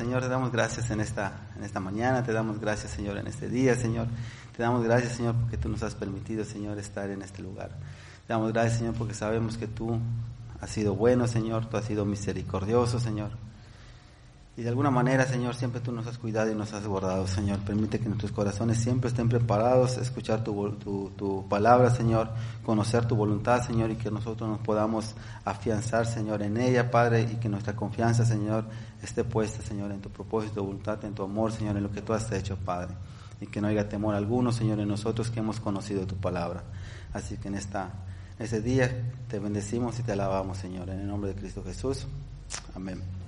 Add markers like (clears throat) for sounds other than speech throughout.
Señor, te damos gracias en esta, en esta mañana, te damos gracias, Señor, en este día, Señor. Te damos gracias, Señor, porque tú nos has permitido, Señor, estar en este lugar. Te damos gracias, Señor, porque sabemos que tú has sido bueno, Señor, tú has sido misericordioso, Señor. Y de alguna manera, Señor, siempre tú nos has cuidado y nos has guardado, Señor. Permite que nuestros corazones siempre estén preparados a escuchar tu, palabra, Señor, conocer tu voluntad, Señor, y que nosotros nos podamos afianzar, Señor, en ella, Padre, y que nuestra confianza, Señor, esté puesta, Señor, en tu propósito, voluntad, en tu amor, Señor, en lo que tú has hecho, Padre. Y que no haya temor alguno, Señor, en nosotros que hemos conocido tu palabra. Así que en esta, ese día te bendecimos y te alabamos, Señor, en el nombre de Cristo Jesús. Amén.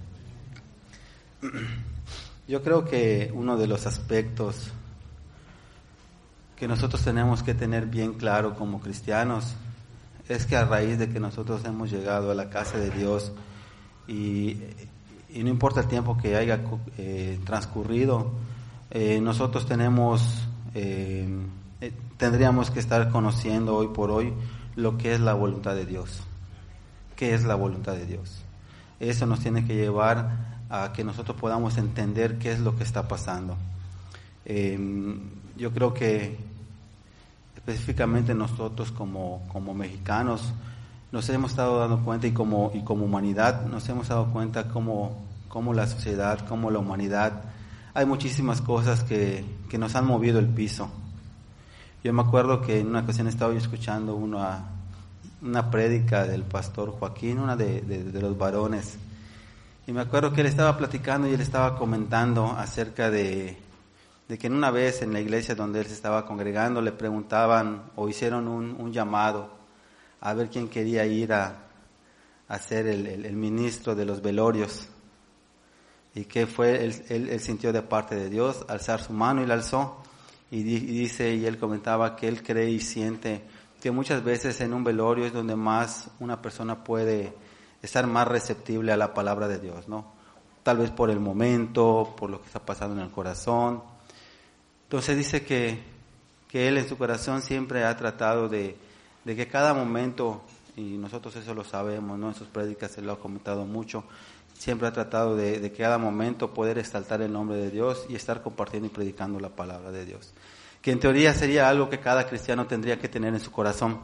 Yo creo que uno de los aspectos que nosotros tenemos que tener bien claro como cristianos es que a raíz de que nosotros hemos llegado a la casa de Dios y, no importa el tiempo que haya eh, transcurrido, eh, nosotros tenemos, eh, tendríamos que estar conociendo hoy por hoy lo que es la voluntad de Dios. ¿Qué es la voluntad de Dios? Eso nos tiene que llevar a que nosotros podamos entender qué es lo que está pasando. Em, yo creo que específicamente nosotros como, como mexicanos nos hemos estado dando cuenta y como, y como humanidad nos hemos dado cuenta como, como la sociedad, como la humanidad, hay muchísimas cosas que, que nos han movido el piso. Yo me acuerdo que en una ocasión estaba yo escuchando una, una prédica del pastor Joaquín, una de, de los varones, y me acuerdo que él estaba platicando y él estaba comentando acerca de, que en una vez en la iglesia donde él se estaba congregando le preguntaban o hicieron un, llamado a ver quién quería ir a, ser el, ministro de los velorios. Y que fue, él, él, sintió de parte de Dios alzar su mano y la alzó. Y, dice, y él comentaba que él cree y siente que muchas veces en un velorio es donde más una persona puede estar más receptible a la palabra de Dios, ¿no? Tal vez por el momento, por lo que está pasando en el corazón. Entonces dice que, que él en su corazón siempre ha tratado de, de que cada momento, y nosotros eso lo sabemos, ¿no? En sus prédicas se lo ha comentado mucho, siempre ha tratado de, de cada momento poder exaltar el nombre de Dios y estar compartiendo y predicando la palabra de Dios. Que en teoría sería algo que cada cristiano tendría que tener en su corazón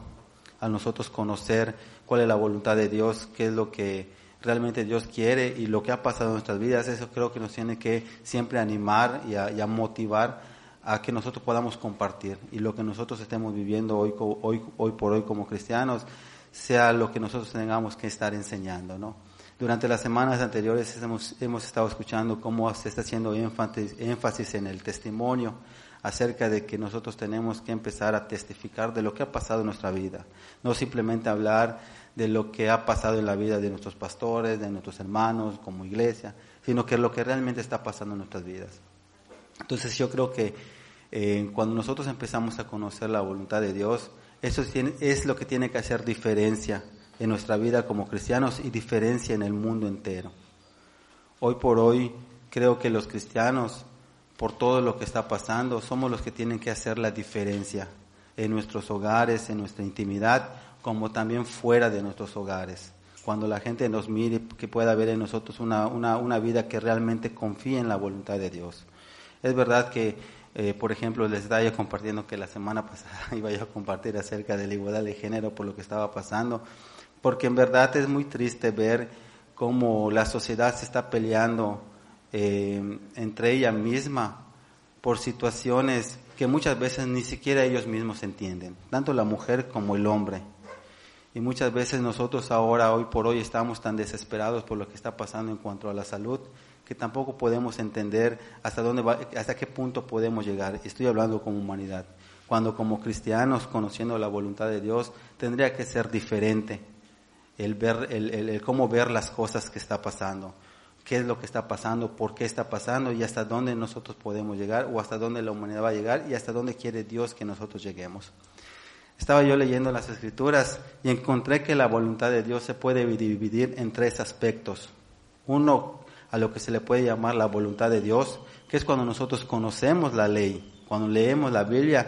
a nosotros conocer cuál es la voluntad de Dios, qué es lo que realmente Dios quiere y lo que ha pasado en nuestras vidas. Eso creo que nos tiene que siempre animar y a, motivar a que nosotros podamos compartir y lo que nosotros estemos viviendo hoy, hoy, hoy por hoy como cristianos sea lo que nosotros tengamos que estar enseñando, ¿no? Durante las semanas anteriores hemos, hemos estado escuchando cómo se está haciendo énfasis, énfasis en el testimonio, acerca de que nosotros tenemos que empezar a testificar de lo que ha pasado en nuestra vida, no simplemente hablar de lo que ha pasado en la vida de nuestros pastores, de nuestros hermanos como iglesia, sino que lo que realmente está pasando en nuestras vidas. Entonces yo creo que eh, cuando nosotros empezamos a conocer la voluntad de Dios, eso es lo que tiene que hacer diferencia en nuestra vida como cristianos y diferencia en el mundo entero. Hoy por hoy creo que los cristianos por todo lo que está pasando, somos los que tienen que hacer la diferencia en nuestros hogares, en nuestra intimidad, como también fuera de nuestros hogares. Cuando la gente nos mire, que pueda ver en nosotros una, una, una vida que realmente confíe en la voluntad de Dios. Es verdad que, eh, por ejemplo, les estaba compartiendo que la semana (laughs) pasada iba yo a compartir acerca de la igualdad de género por lo que estaba pasando, porque en verdad es muy triste ver cómo la sociedad se está peleando eh, entre ella misma por situaciones que muchas veces ni siquiera ellos mismos entienden, tanto la mujer como el hombre. Y muchas veces nosotros ahora, hoy por hoy, estamos tan desesperados por lo que está pasando en cuanto a la salud, que tampoco podemos entender hasta dónde va, hasta qué punto podemos llegar. Estoy hablando como humanidad. Cuando como cristianos, conociendo la voluntad de Dios, tendría que ser diferente el ver, el, el cómo ver las cosas que está pasando qué es lo que está pasando, por qué está pasando y hasta dónde nosotros podemos llegar o hasta dónde la humanidad va a llegar y hasta dónde quiere Dios que nosotros lleguemos. Estaba yo leyendo las escrituras y encontré que la voluntad de Dios se puede dividir en tres aspectos. Uno, a lo que se le puede llamar la voluntad de Dios, que es cuando nosotros conocemos la ley, cuando leemos la Biblia,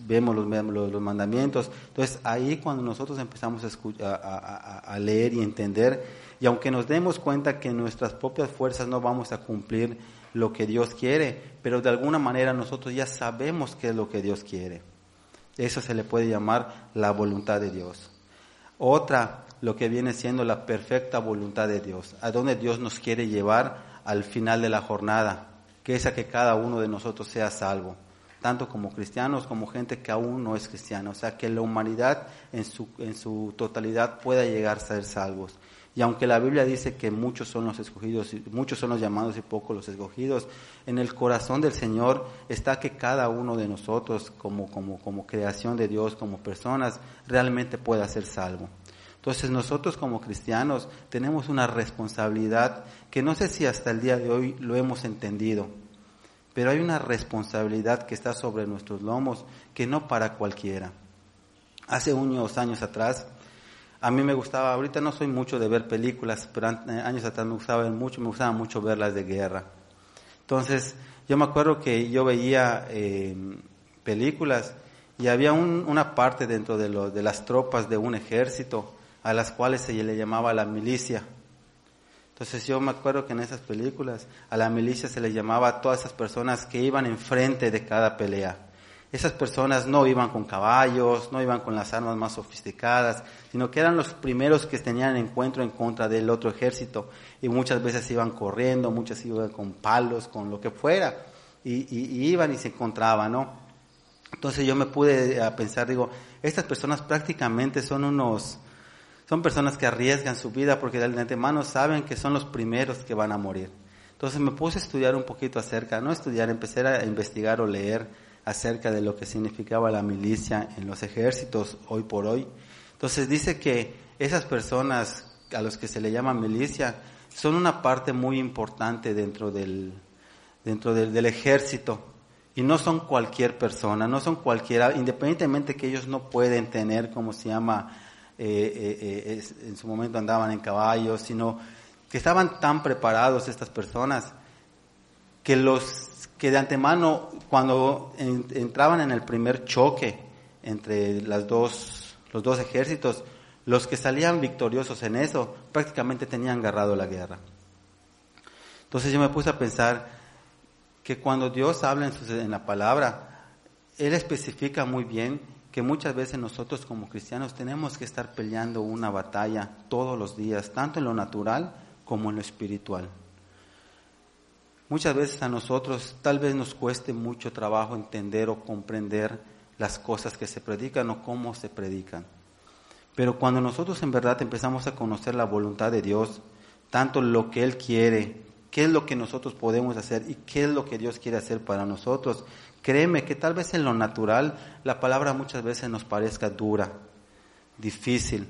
vemos los, mandamientos. Entonces ahí cuando nosotros empezamos a, a, a leer y entender, Y aunque nos demos cuenta que nuestras propias fuerzas no vamos a cumplir lo que Dios quiere, pero de alguna manera nosotros ya sabemos qué es lo que Dios quiere. Eso se le puede llamar la voluntad de Dios. Otra, lo que viene siendo la perfecta voluntad de Dios, a donde Dios nos quiere llevar al final de la jornada, que es a que cada uno de nosotros sea salvo, tanto como cristianos como gente que aún no es cristiana, o sea, que la humanidad en su, en su totalidad pueda llegar a ser salvos. Y aunque la Biblia dice que muchos son los escogidos, muchos son los llamados y pocos los escogidos, en el corazón del Señor está que cada uno de nosotros, como, como, como creación de Dios, como personas, realmente pueda ser salvo. Entonces nosotros como cristianos tenemos una responsabilidad que no sé si hasta el día de hoy lo hemos entendido, pero hay una responsabilidad que está sobre nuestros lomos que no para cualquiera. Hace unos años atrás, a mí me gustaba, ahorita no soy mucho de ver películas, pero eh, años atrás me gustaba mucho, me gustaba mucho verlas de guerra. Entonces, yo me acuerdo que yo veía eh, películas y había una parte dentro de, de las tropas de un ejército a las cuales se le llamaba la milicia. Entonces yo me acuerdo que en esas películas a la milicia se le llamaba a todas esas personas que iban enfrente de cada pelea. Esas personas no iban con caballos, no iban con las armas más sofisticadas, sino que eran los primeros que tenían encuentro en contra del otro ejército y muchas veces iban corriendo, muchas iban con palos, con lo que fuera, y, iban y se encontraban, ¿no? Entonces yo me pude a pensar, digo, estas personas prácticamente son unos, son personas que arriesgan su vida porque de antemano saben que son los primeros que van a morir. Entonces me puse a estudiar un poquito acerca, no estudiar, empecé a investigar o leer acerca de lo que significaba la milicia en los ejércitos hoy por hoy. Entonces dice que esas personas a los que se le llama milicia son una parte muy importante dentro del, dentro del, ejército y no son cualquier persona, no son cualquiera, independientemente que ellos no pueden tener, como se llama, eh, eh, eh, en su momento andaban en caballos, sino que estaban tan preparados estas personas que los que de antemano, cuando entraban en el primer choque entre dos, los dos ejércitos, los que salían victoriosos en eso prácticamente tenían agarrado la guerra. Entonces yo me puse a pensar que cuando Dios habla en, en la palabra, Él especifica muy bien que muchas veces nosotros como cristianos tenemos que estar peleando una batalla todos los días, tanto en lo natural como en lo espiritual. Muchas veces a nosotros tal vez nos cueste mucho trabajo entender o comprender las cosas que se predican o cómo se predican. Pero cuando nosotros en verdad empezamos a conocer la voluntad de Dios, tanto lo que Él quiere, qué es lo que nosotros podemos hacer y qué es lo que Dios quiere hacer para nosotros, créeme que tal vez en lo natural la palabra muchas veces nos parezca dura, difícil,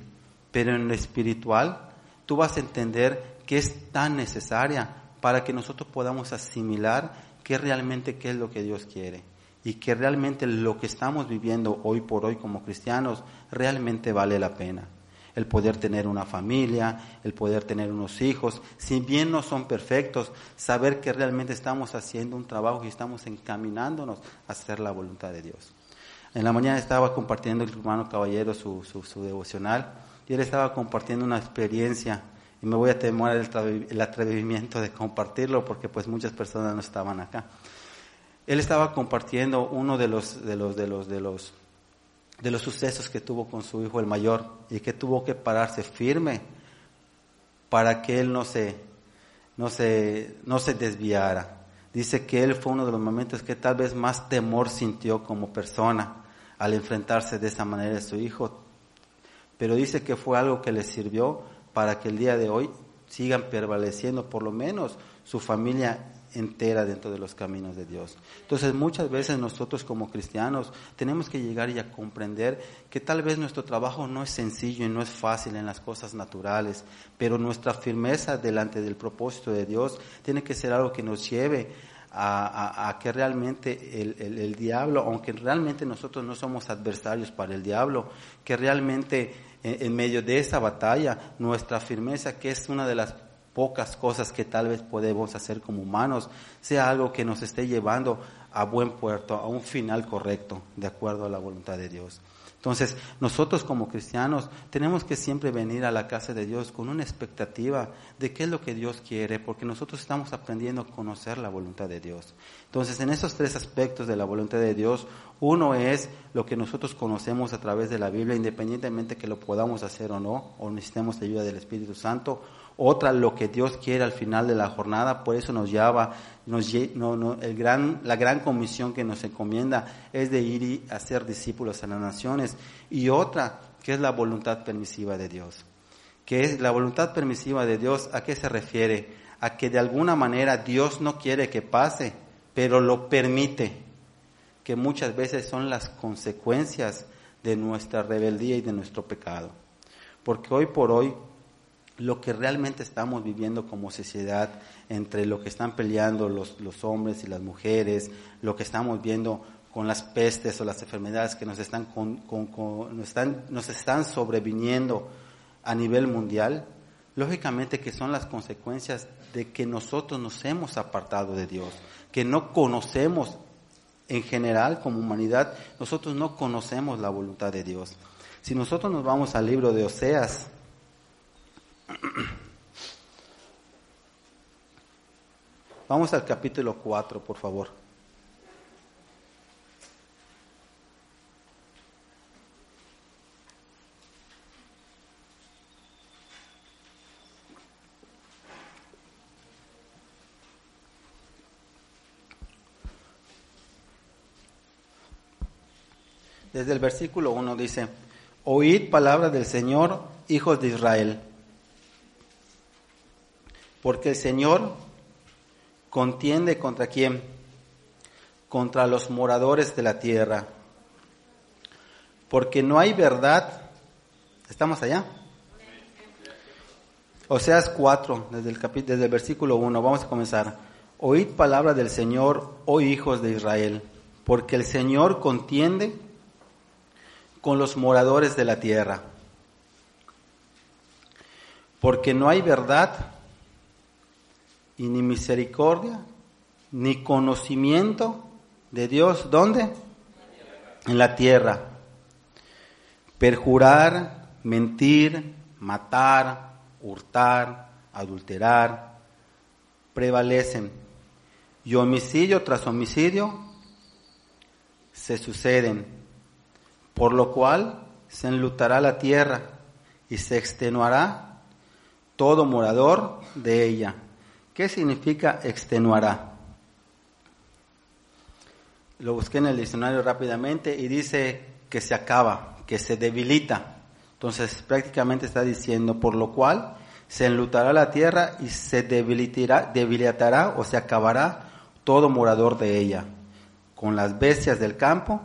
pero en lo espiritual tú vas a entender que es tan necesaria para que nosotros podamos asimilar qué realmente qué es lo que Dios quiere y que realmente lo que estamos viviendo hoy por hoy como cristianos realmente vale la pena. El poder tener una familia, el poder tener unos hijos, si bien no son perfectos, saber que realmente estamos haciendo un trabajo y estamos encaminándonos a hacer la voluntad de Dios. En la mañana estaba compartiendo el hermano caballero su, su, su devocional y él estaba compartiendo una experiencia y me voy a temer el, atrevimiento de compartirlo porque pues muchas personas no estaban acá. Él estaba compartiendo uno de los, de los, de los, de los, de los sucesos que tuvo con su hijo el mayor y que tuvo que pararse firme para que él no se, no se, no se desviara. Dice que él fue uno de los momentos que tal vez más temor sintió como persona al enfrentarse de esa manera a su hijo, pero dice que fue algo que le sirvió para que el día de hoy sigan prevaleciendo por lo menos su familia entera dentro de los caminos de Dios. Entonces muchas veces nosotros como cristianos tenemos que llegar y a comprender que tal vez nuestro trabajo no es sencillo y no es fácil en las cosas naturales, pero nuestra firmeza delante del propósito de Dios tiene que ser algo que nos lleve a, que realmente el, el diablo, aunque realmente nosotros no somos adversarios para el diablo, que realmente en, medio de esa batalla, nuestra firmeza, que es una de las pocas cosas que tal vez podemos hacer como humanos, sea algo que nos esté llevando a buen puerto, a un final correcto, de acuerdo a la voluntad de Dios. Entonces, nosotros como cristianos tenemos que siempre venir a la casa de Dios con una expectativa de qué es lo que Dios quiere, porque nosotros estamos aprendiendo a conocer la voluntad de Dios. Entonces, en esos tres aspectos de la voluntad de Dios, uno es lo que nosotros conocemos a través de la Biblia, independientemente que lo podamos hacer o no, o necesitemos ayuda del Espíritu Santo. Otra, lo que Dios quiere al final de la jornada, por eso nos no, el gran, la gran comisión que nos encomienda es de ir y hacer discípulos a las naciones. Y otra, que es la voluntad permisiva de Dios. Que es la voluntad permisiva de Dios, ¿a qué se refiere? A que de alguna manera Dios no quiere que pase, pero lo permite, que muchas veces son las consecuencias de nuestra rebeldía y de nuestro pecado. Porque hoy por hoy lo que realmente estamos viviendo como sociedad, entre lo que están peleando los, hombres y las mujeres, lo que estamos viendo con las pestes o las enfermedades que nos están, con, nos están, nos están sobreviniendo a nivel mundial, lógicamente que son las consecuencias de que nosotros nos hemos apartado de Dios, que no conocemos en general como humanidad, nosotros no conocemos la voluntad de Dios. Si nosotros nos vamos al libro de Oseas, (clears throat) Vamos al capítulo 4, por favor. Desde el versículo 1 dice, Oíd palabra del Señor, hijos de Israel porque el Señor contiende contra quién? Contra los moradores de la tierra. Porque no hay verdad. ¿Estamos allá? Oseas 4, desde el, desde el versículo 1, vamos a comenzar. Oíd palabra del Señor, oh hijos de Israel, porque el Señor contiende con los moradores de la tierra. Porque no hay verdad y ni misericordia, ni conocimiento de Dios. ¿Dónde? En la tierra. Perjurar, mentir, matar, hurtar, adulterar, prevalecen. Y homicidio tras homicidio se suceden, por lo cual se enlutará la tierra y se extenuará todo morador de ella. ¿Qué significa extenuará? Lo busqué en el diccionario rápidamente y dice que se acaba, que se debilita. Entonces prácticamente está diciendo, por lo cual se enlutará la tierra y se debilitará, debilitará o se acabará todo morador de ella, con las bestias del campo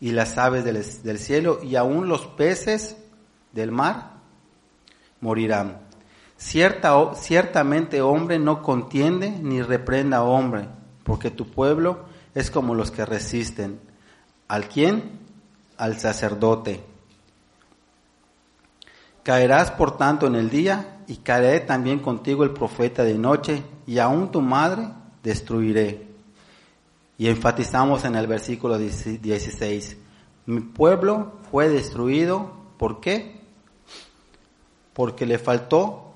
y las aves del, del cielo y aún los peces del mar morirán. Cierta, ciertamente hombre no contiende ni reprenda a hombre, porque tu pueblo es como los que resisten. ¿Al quién? Al sacerdote. Caerás por tanto en el día y caeré también contigo el profeta de noche y aún tu madre destruiré. Y enfatizamos en el versículo 16, mi pueblo fue destruido, ¿por qué? Porque le faltó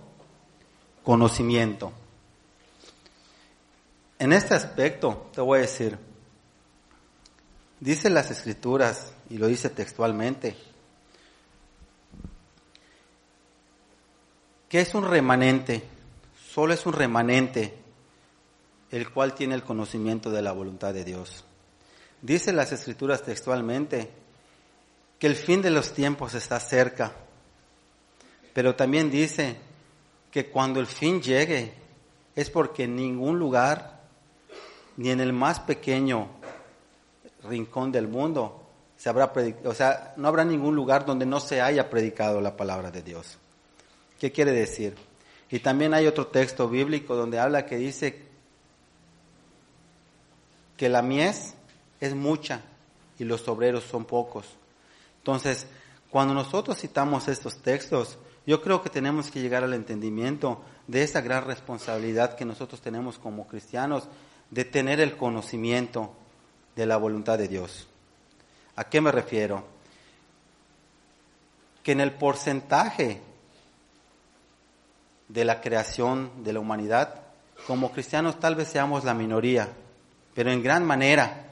conocimiento. En este aspecto te voy a decir, dice las escrituras y lo dice textualmente, que es un remanente, solo es un remanente el cual tiene el conocimiento de la voluntad de Dios. Dice las escrituras textualmente que el fin de los tiempos está cerca, pero también dice que cuando el fin llegue es porque en ningún lugar, ni en el más pequeño rincón del mundo, se habrá o sea, no habrá ningún lugar donde no se haya predicado la palabra de Dios. ¿Qué quiere decir? Y también hay otro texto bíblico donde habla que dice que la mies es mucha y los obreros son pocos. Entonces, cuando nosotros citamos estos textos, yo creo que tenemos que llegar al entendimiento de esa gran responsabilidad que nosotros tenemos como cristianos de tener el conocimiento de la voluntad de Dios. ¿A qué me refiero? que en el porcentaje de la creación de la humanidad, como cristianos tal vez seamos la minoría, pero en gran manera.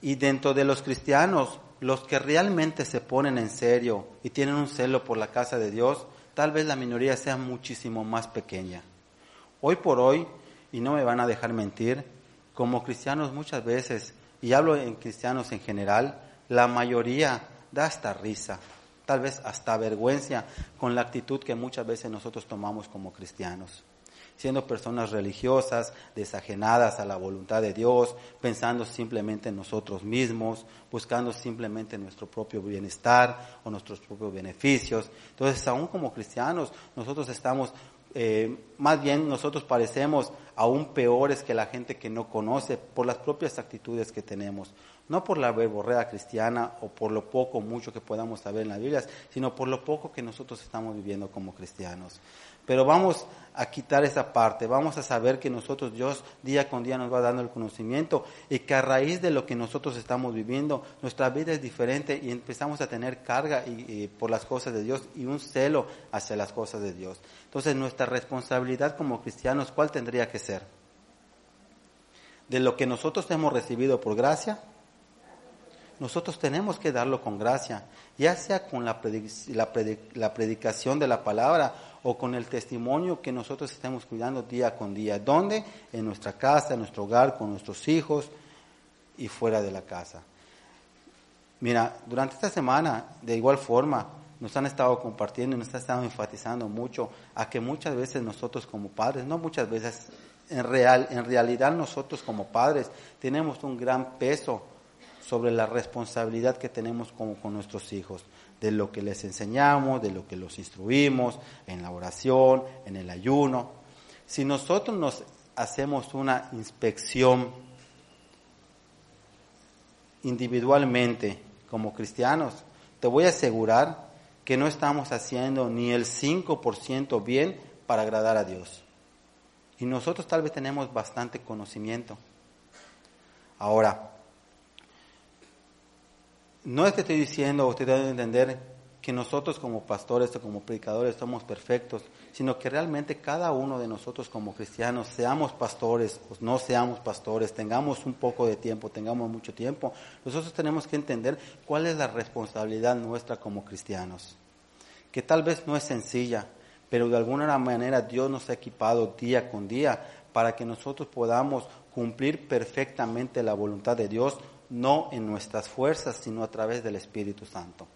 Y dentro de los cristianos, los que realmente se ponen en serio y tienen un celo por la casa de Dios, tal vez la minoría sea muchísimo más pequeña. Hoy por hoy, y no me van a dejar mentir, como cristianos muchas veces, y hablo en cristianos en general, la mayoría da hasta risa, tal vez hasta vergüenza con la actitud que muchas veces nosotros tomamos como cristianos siendo personas religiosas, desajenadas a la voluntad de Dios, pensando simplemente en nosotros mismos, buscando simplemente nuestro propio bienestar o nuestros propios beneficios. Entonces, aún como cristianos, nosotros estamos, eh, más bien nosotros parecemos aún peores que la gente que no conoce por las propias actitudes que tenemos. No por la verborrea cristiana o por lo poco o mucho que podamos saber en la Biblia, sino por lo poco que nosotros estamos viviendo como cristianos. Pero vamos a quitar esa parte, vamos a saber que nosotros, Dios día con día nos va dando el conocimiento y que a raíz de lo que nosotros estamos viviendo, nuestra vida es diferente y empezamos a tener carga y, por las cosas de Dios y un celo hacia las cosas de Dios. Entonces nuestra responsabilidad como cristianos, ¿cuál tendría que ser? De lo que nosotros hemos recibido por gracia, nosotros tenemos que darlo con gracia, ya sea con la, la predicación de la palabra o con el testimonio que nosotros estamos cuidando día con día. ¿Dónde? En nuestra casa, en nuestro hogar, con nuestros hijos y fuera de la casa. Mira, durante esta semana, de igual forma, nos han estado compartiendo y nos han estado enfatizando mucho a que muchas veces nosotros como padres, no muchas veces, en, real, en realidad nosotros como padres tenemos un gran peso sobre la responsabilidad que tenemos con nuestros hijos de lo que les enseñamos, de lo que los instruimos en la oración, en el ayuno. Si nosotros nos hacemos una inspección individualmente como cristianos, te voy a asegurar que no estamos haciendo ni el 5% bien para agradar a Dios. Y nosotros tal vez tenemos bastante conocimiento. Ahora, no es que estoy diciendo, usted debe entender que nosotros como pastores o como predicadores somos perfectos, sino que realmente cada uno de nosotros como cristianos, seamos pastores o no seamos pastores, tengamos un poco de tiempo, tengamos mucho tiempo, nosotros tenemos que entender cuál es la responsabilidad nuestra como cristianos, que tal vez no es sencilla, pero de alguna manera Dios nos ha equipado día con día para que nosotros podamos cumplir perfectamente la voluntad de Dios no en nuestras fuerzas, sino a través del Espíritu Santo.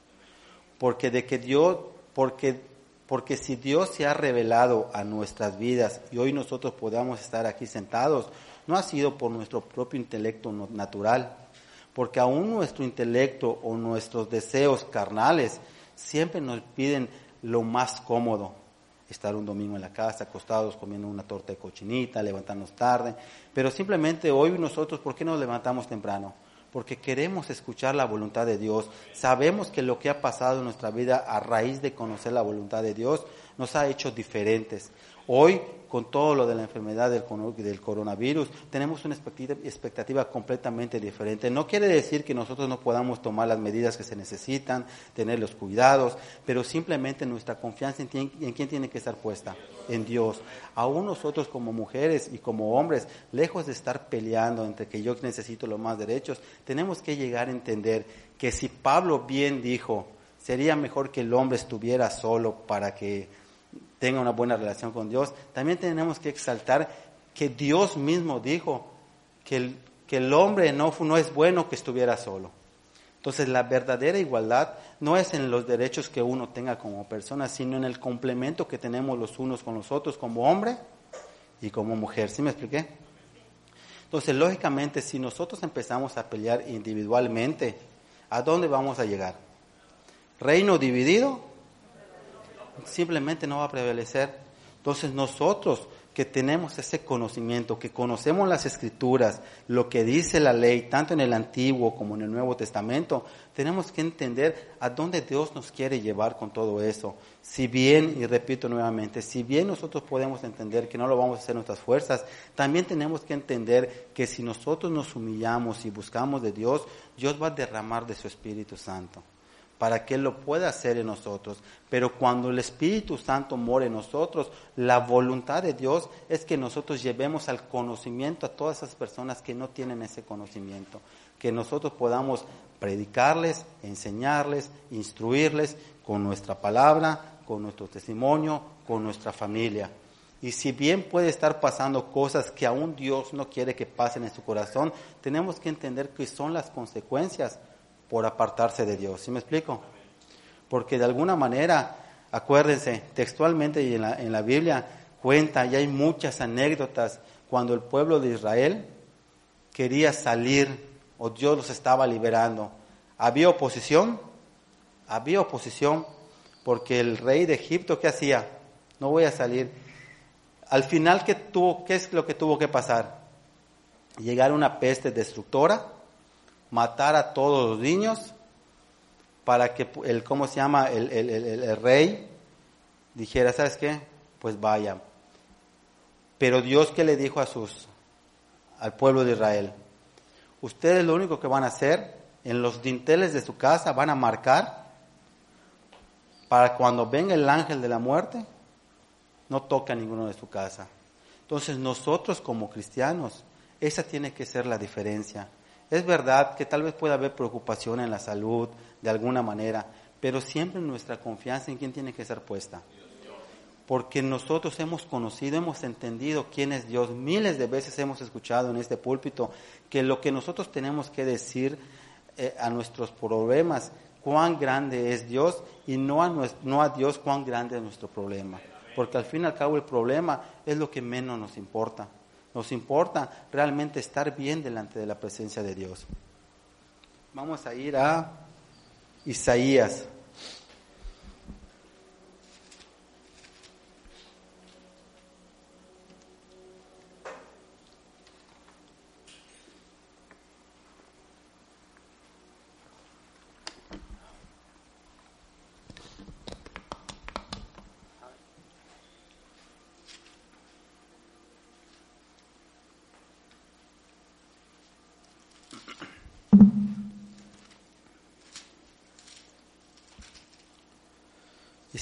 Porque de que Dios, porque, porque si Dios se ha revelado a nuestras vidas y hoy nosotros podamos estar aquí sentados, no ha sido por nuestro propio intelecto natural, porque aún nuestro intelecto o nuestros deseos carnales siempre nos piden lo más cómodo, estar un domingo en la casa, acostados comiendo una torta de cochinita, levantarnos tarde, pero simplemente hoy nosotros, ¿por qué nos levantamos temprano? Porque queremos escuchar la voluntad de Dios. Sabemos que lo que ha pasado en nuestra vida a raíz de conocer la voluntad de Dios nos ha hecho diferentes. Hoy, con todo lo de la enfermedad del, coronavirus, tenemos una expectativa, completamente diferente. No quiere decir que nosotros no podamos tomar las medidas que se necesitan, tener los cuidados, pero simplemente nuestra confianza en, quién tiene que estar puesta, en Dios. Aún nosotros como mujeres y como hombres, lejos de estar peleando entre que yo necesito los más derechos, tenemos que llegar a entender que si Pablo bien dijo, sería mejor que el hombre estuviera solo para que tenga una buena relación con Dios, también tenemos que exaltar que Dios mismo dijo que el, que el hombre no, no es bueno que estuviera solo. Entonces la verdadera igualdad no es en los derechos que uno tenga como persona, sino en el complemento que tenemos los unos con los otros como hombre y como mujer. ¿Sí me expliqué? Entonces, lógicamente, si nosotros empezamos a pelear individualmente, ¿a dónde vamos a llegar? ¿Reino dividido? Simplemente no va a prevalecer. Entonces nosotros que tenemos ese conocimiento, que conocemos las escrituras, lo que dice la ley, tanto en el Antiguo como en el Nuevo Testamento, tenemos que entender a dónde Dios nos quiere llevar con todo eso. Si bien, y repito nuevamente, si bien nosotros podemos entender que no lo vamos a hacer nuestras fuerzas, también tenemos que entender que si nosotros nos humillamos y buscamos de Dios, Dios va a derramar de su Espíritu Santo para que Él lo pueda hacer en nosotros. Pero cuando el Espíritu Santo mora en nosotros, la voluntad de Dios es que nosotros llevemos al conocimiento a todas esas personas que no tienen ese conocimiento, que nosotros podamos predicarles, enseñarles, instruirles con nuestra palabra, con nuestro testimonio, con nuestra familia. Y si bien puede estar pasando cosas que aún Dios no quiere que pasen en su corazón, tenemos que entender que son las consecuencias por apartarse de Dios. ¿Sí me explico? Porque de alguna manera, acuérdense, textualmente y en la, en la Biblia cuenta, y hay muchas anécdotas, cuando el pueblo de Israel quería salir o Dios los estaba liberando. ¿Había oposición? Había oposición porque el rey de Egipto, ¿qué hacía? No voy a salir. Al final, ¿qué, tuvo, ¿qué es lo que tuvo que pasar? Llegar una peste destructora matar a todos los niños para que el, ¿cómo se llama? El, el, rey dijera, ¿sabes qué? Pues vaya. Pero Dios que le dijo a sus, al pueblo de Israel, ustedes lo único que van a hacer en los dinteles de su casa van a marcar para cuando venga el ángel de la muerte, no toque a ninguno de su casa. Entonces nosotros como cristianos, esa tiene que ser la diferencia. Es verdad que tal vez pueda haber preocupación en la salud de alguna manera, pero siempre nuestra confianza en quién tiene que ser puesta. Porque nosotros hemos conocido, hemos entendido quién es Dios. Miles de veces hemos escuchado en este púlpito que lo que nosotros tenemos que decir eh, a nuestros problemas, cuán grande es Dios y no a, no a Dios cuán grande es nuestro problema. Porque al fin y al cabo el problema es lo que menos nos importa. Nos importa realmente estar bien delante de la presencia de Dios. Vamos a ir a Isaías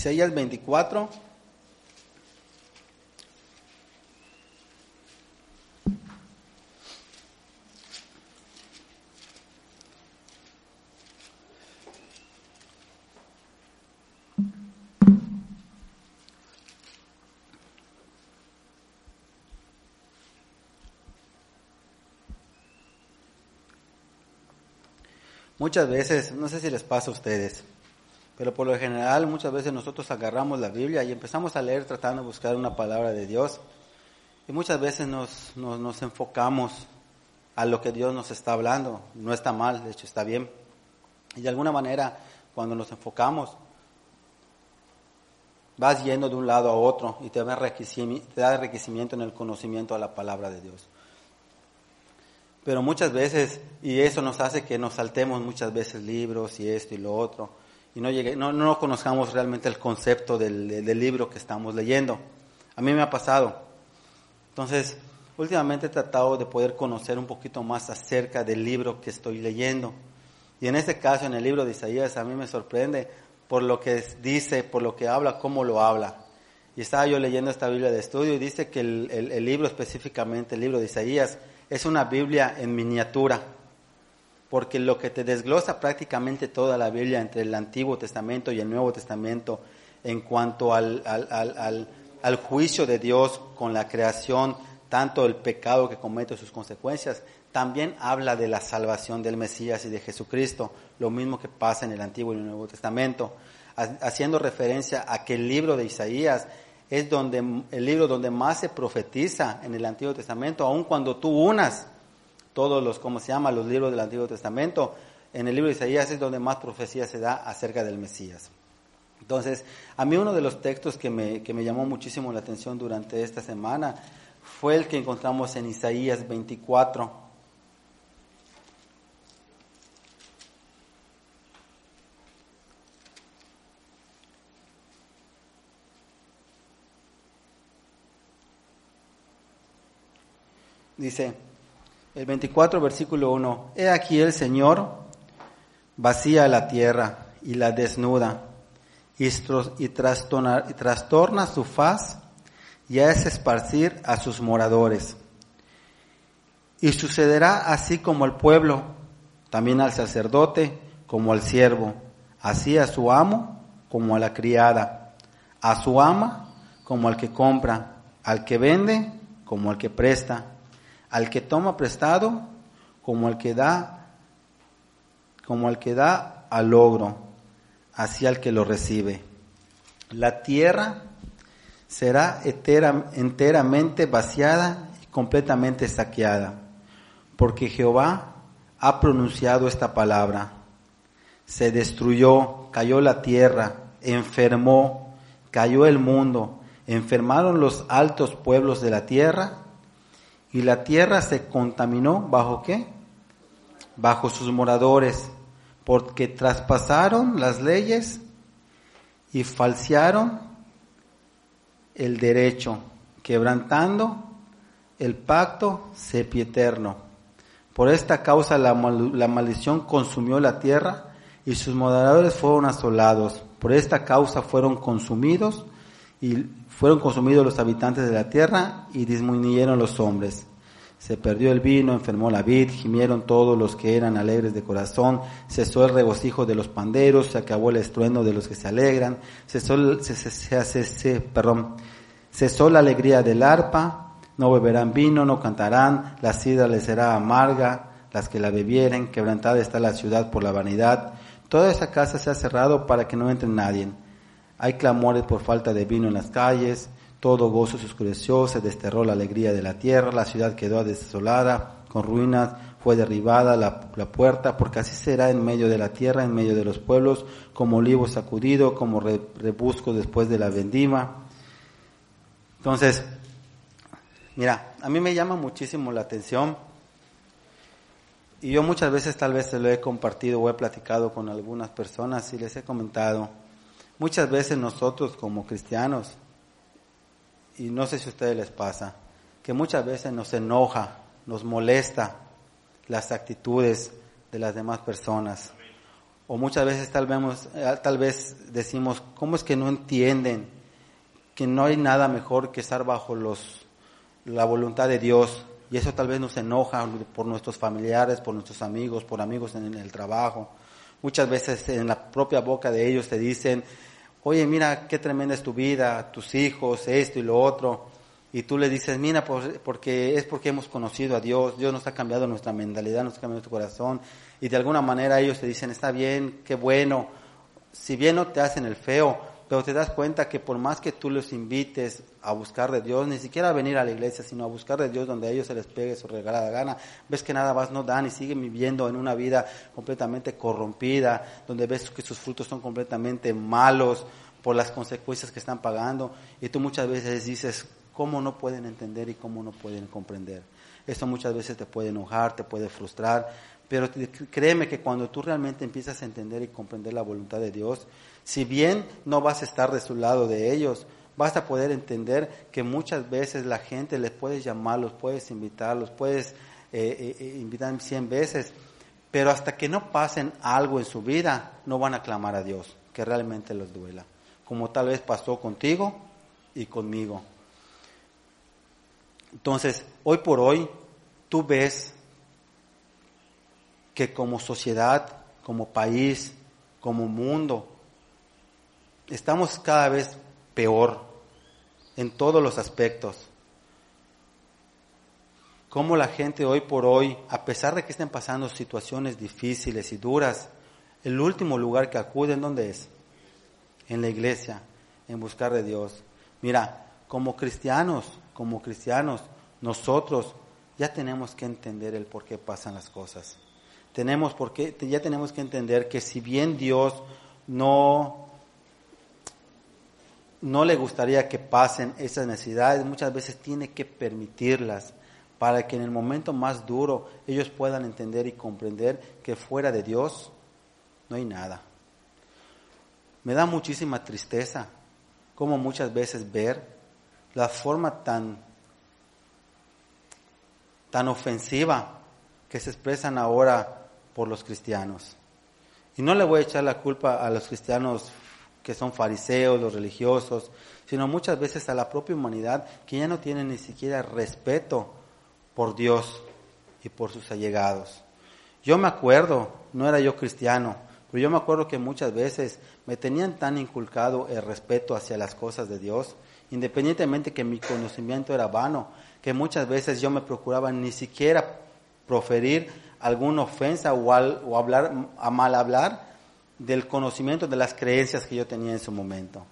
Isaías 24. Muchas veces, no sé si les pasa a ustedes, pero por lo general muchas veces nosotros agarramos la Biblia y empezamos a leer tratando de buscar una palabra de Dios. Y muchas veces nos, nos, enfocamos a lo que Dios nos está hablando. No está mal, de hecho está bien. Y de alguna manera, cuando nos enfocamos, vas yendo de un lado a otro y te da enriquecimiento en el conocimiento a la palabra de Dios. Pero muchas veces, y eso nos hace que nos saltemos muchas veces libros y esto y lo otro y no, llegué, no, no conozcamos realmente el concepto del, del, libro que estamos leyendo. A mí me ha pasado. Entonces, últimamente he tratado de poder conocer un poquito más acerca del libro que estoy leyendo. Y en este caso, en el libro de Isaías, a mí me sorprende por lo que dice, por lo que habla, cómo lo habla. Y estaba yo leyendo esta Biblia de estudio y dice que el, el, el libro específicamente, el libro de Isaías, es una Biblia en miniatura porque lo que te desglosa prácticamente toda la Biblia entre el Antiguo Testamento y el Nuevo Testamento en cuanto al, juicio de Dios con la creación, tanto el pecado que comete sus consecuencias, también habla de la salvación del Mesías y de Jesucristo, lo mismo que pasa en el Antiguo y el Nuevo Testamento, haciendo referencia a que el libro de Isaías es donde, el libro donde más se profetiza en el Antiguo Testamento, aun cuando tú unas todos los, ¿cómo se llama?, los libros del Antiguo Testamento, en el libro de Isaías es donde más profecía se da acerca del Mesías. Entonces, a mí uno de los textos que me, que me llamó muchísimo la atención durante esta semana fue el que encontramos en Isaías 24. Dice, el 24, versículo 1. He aquí el Señor vacía la tierra y la desnuda, y, trastorna su faz, y hace esparcir a sus moradores. Y sucederá así como al pueblo, también al sacerdote, como al siervo, así a su amo como a la criada, a su ama como al que compra, al que vende como al que presta, al que toma prestado como al que da, como al que da al logro, así al que lo recibe. La tierra será enteramente vaciada y completamente saqueada, porque Jehová ha pronunciado esta palabra. Se destruyó, cayó la tierra, enfermó, cayó el mundo, enfermaron los altos pueblos de la tierra y la tierra se contaminó bajo qué? Bajo sus moradores, porque traspasaron las leyes y falsearon el derecho, quebrantando el pacto sepieterno. Por esta causa la, la maldición consumió la tierra y sus moradores fueron asolados. Por esta causa fueron consumidos y fueron consumidos los habitantes de la tierra y disminuyeron los hombres. Se perdió el vino, enfermó la vid, gimieron todos los que eran alegres de corazón, cesó el regocijo de los panderos, se acabó el estruendo de los que se alegran, cesó, se, se, perdón, cesó la alegría del arpa, no beberán vino, no cantarán, la sidra les será amarga, las que la bebieren, quebrantada está la ciudad por la vanidad, toda esa casa se ha cerrado para que no entre nadie. Hay clamores por falta de vino en las calles, todo gozo se oscureció, se desterró la alegría de la tierra, la ciudad quedó desolada, con ruinas, fue derribada la, puerta, porque así será en medio de la tierra, en medio de los pueblos, como olivo sacudido, como rebusco después de la vendima. Entonces, mira, a mí me llama muchísimo la atención y yo muchas veces tal vez se lo he compartido o he platicado con algunas personas y les he comentado, muchas veces nosotros como cristianos y no sé si a ustedes les pasa, que muchas veces nos enoja, nos molesta las actitudes de las demás personas. O muchas veces tal vez, eh, tal vez decimos, ¿cómo es que no entienden que no hay nada mejor que estar bajo los, la voluntad de Dios? Y eso tal vez nos enoja por nuestros familiares, por nuestros amigos, por amigos en el trabajo. Muchas veces en la propia boca de ellos te dicen, oye, mira qué tremenda es tu vida, tus hijos, esto y lo otro. Y tú le dices, mira, porque es porque hemos conocido a Dios, Dios nos ha cambiado nuestra mentalidad, nos ha cambiado nuestro corazón. Y de alguna manera ellos te dicen, está bien, qué bueno. Si bien no te hacen el feo, pero te das cuenta que por más que tú los invites a buscar de Dios, ni siquiera a venir a la iglesia, sino a buscar de Dios donde a ellos se les pegue su regalada gana, ves que nada más no dan y siguen viviendo en una vida completamente corrompida, donde ves que sus frutos son completamente malos por las consecuencias que están pagando, y tú muchas veces dices, ¿cómo no pueden entender y cómo no pueden comprender? Esto muchas veces te puede enojar, te puede frustrar, pero créeme que cuando tú realmente empiezas a entender y comprender la voluntad de Dios, si bien no vas a estar de su lado de ellos, vas a poder entender que muchas veces la gente les puedes llamarlos, puedes invitarlos, puedes eh, eh, eh, invitar cien veces, pero hasta que no pasen algo en su vida, no van a clamar a Dios, que realmente los duela, como tal vez pasó contigo y conmigo. Entonces, hoy por hoy, tú ves que como sociedad, como país, como mundo, estamos cada vez peor en todos los aspectos. Cómo la gente hoy por hoy, a pesar de que estén pasando situaciones difíciles y duras, el último lugar que acuden, ¿dónde es? En la iglesia, en buscar de Dios. Mira, como cristianos, como cristianos, nosotros ya tenemos que entender el por qué pasan las cosas. Tenemos porque ya tenemos que entender que si bien Dios no no le gustaría que pasen esas necesidades, muchas veces tiene que permitirlas para que en el momento más duro ellos puedan entender y comprender que fuera de Dios no hay nada. Me da muchísima tristeza como muchas veces ver la forma tan tan ofensiva que se expresan ahora por los cristianos. Y no le voy a echar la culpa a los cristianos que son fariseos, los religiosos, sino muchas veces a la propia humanidad que ya no tiene ni siquiera respeto por Dios y por sus allegados. Yo me acuerdo, no era yo cristiano, pero yo me acuerdo que muchas veces me tenían tan inculcado el respeto hacia las cosas de Dios, independientemente que mi conocimiento era vano, que muchas veces yo me procuraba ni siquiera proferir alguna ofensa o, hablar a mal hablar del conocimiento de las creencias que yo tenía en su momento.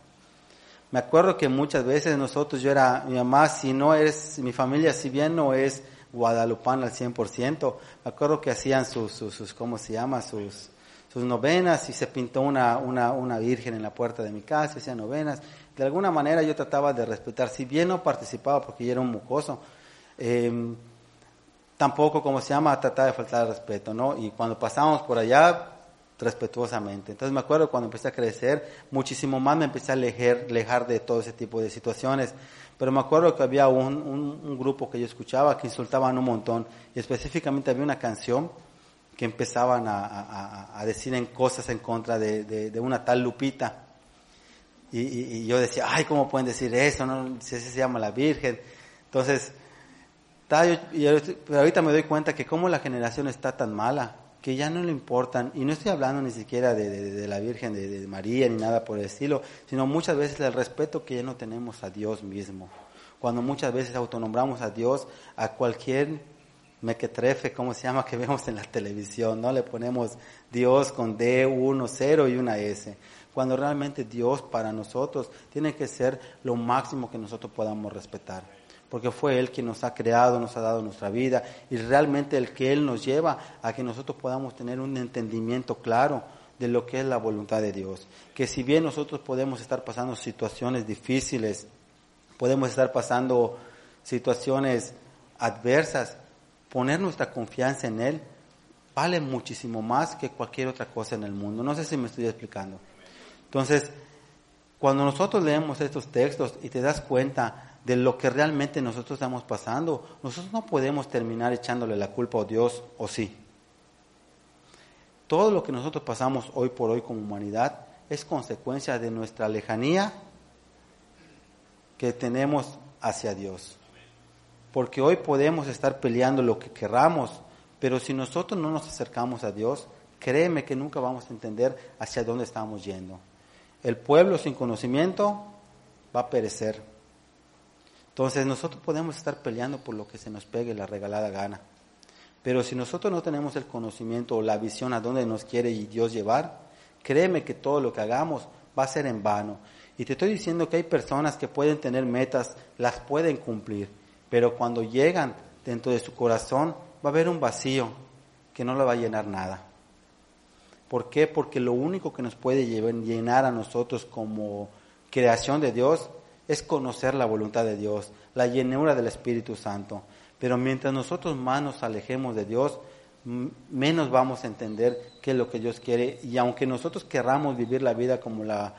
Me acuerdo que muchas veces nosotros, yo era, mi mamá, si no es, mi familia, si bien no es guadalupana al 100%, me acuerdo que hacían sus, sus, ¿cómo se llama? Sus, sus novenas y se pintó una, una, una virgen en la puerta de mi casa, hacían novenas. De alguna manera yo trataba de respetar, si bien no participaba porque yo era un mucoso, eh, tampoco, como se llama, trataba de faltar respeto, ¿no? Y cuando pasábamos por allá, respetuosamente. Entonces me acuerdo cuando empecé a crecer, muchísimo más me empecé a alejar, de todo ese tipo de situaciones. Pero me acuerdo que había un, grupo que yo escuchaba que insultaban un montón. Y específicamente había una canción que empezaban a, decir en cosas en contra de, una tal Lupita. Y, yo decía, ay, ¿cómo pueden decir eso? No? Si se llama la Virgen. Entonces, pero ahorita me doy cuenta que cómo la generación está tan mala, que ya no le importan, y no estoy hablando ni siquiera de, la Virgen de, María ni nada por el estilo, sino muchas veces el respeto que ya no tenemos a Dios mismo. Cuando muchas veces autonombramos a Dios a cualquier mequetrefe, como se llama, (laughs) que vemos en la televisión, ¿no? Le ponemos Dios con D, 1, 0 y una S. Cuando realmente Dios para nosotros tiene que ser lo máximo que nosotros podamos respetar porque fue Él quien nos ha creado, nos ha dado nuestra vida y realmente el que Él nos lleva a que nosotros podamos tener un entendimiento claro de lo que es la voluntad de Dios. Que si bien nosotros podemos estar pasando situaciones difíciles, podemos estar pasando situaciones adversas, poner nuestra confianza en Él vale muchísimo más que cualquier otra cosa en el mundo. No sé si me estoy explicando. Entonces, cuando nosotros leemos estos textos y te das cuenta de lo que realmente nosotros estamos pasando, nosotros no podemos terminar echándole la culpa a Dios o sí. Todo lo que nosotros pasamos hoy por hoy como humanidad es consecuencia de nuestra lejanía que tenemos hacia Dios. Porque hoy podemos estar peleando lo que querramos, pero si nosotros no nos acercamos a Dios, créeme que nunca vamos a entender hacia dónde estamos yendo. El pueblo sin conocimiento va a perecer. Entonces nosotros podemos estar peleando por lo que se nos pegue la regalada gana. Pero si nosotros no tenemos el conocimiento o la visión a dónde nos quiere Dios llevar, créeme que todo lo que hagamos va a ser en vano. Y te estoy diciendo que hay personas que pueden tener metas, las pueden cumplir, pero cuando llegan dentro de su corazón va a haber un vacío que no le va a llenar nada. ¿Por qué? Porque lo único que nos puede llenar a nosotros como creación de Dios es conocer la voluntad de Dios, la llenura del Espíritu Santo. Pero mientras nosotros más nos alejemos de Dios, menos vamos a entender qué es lo que Dios quiere. Y aunque nosotros querramos vivir la vida como, la,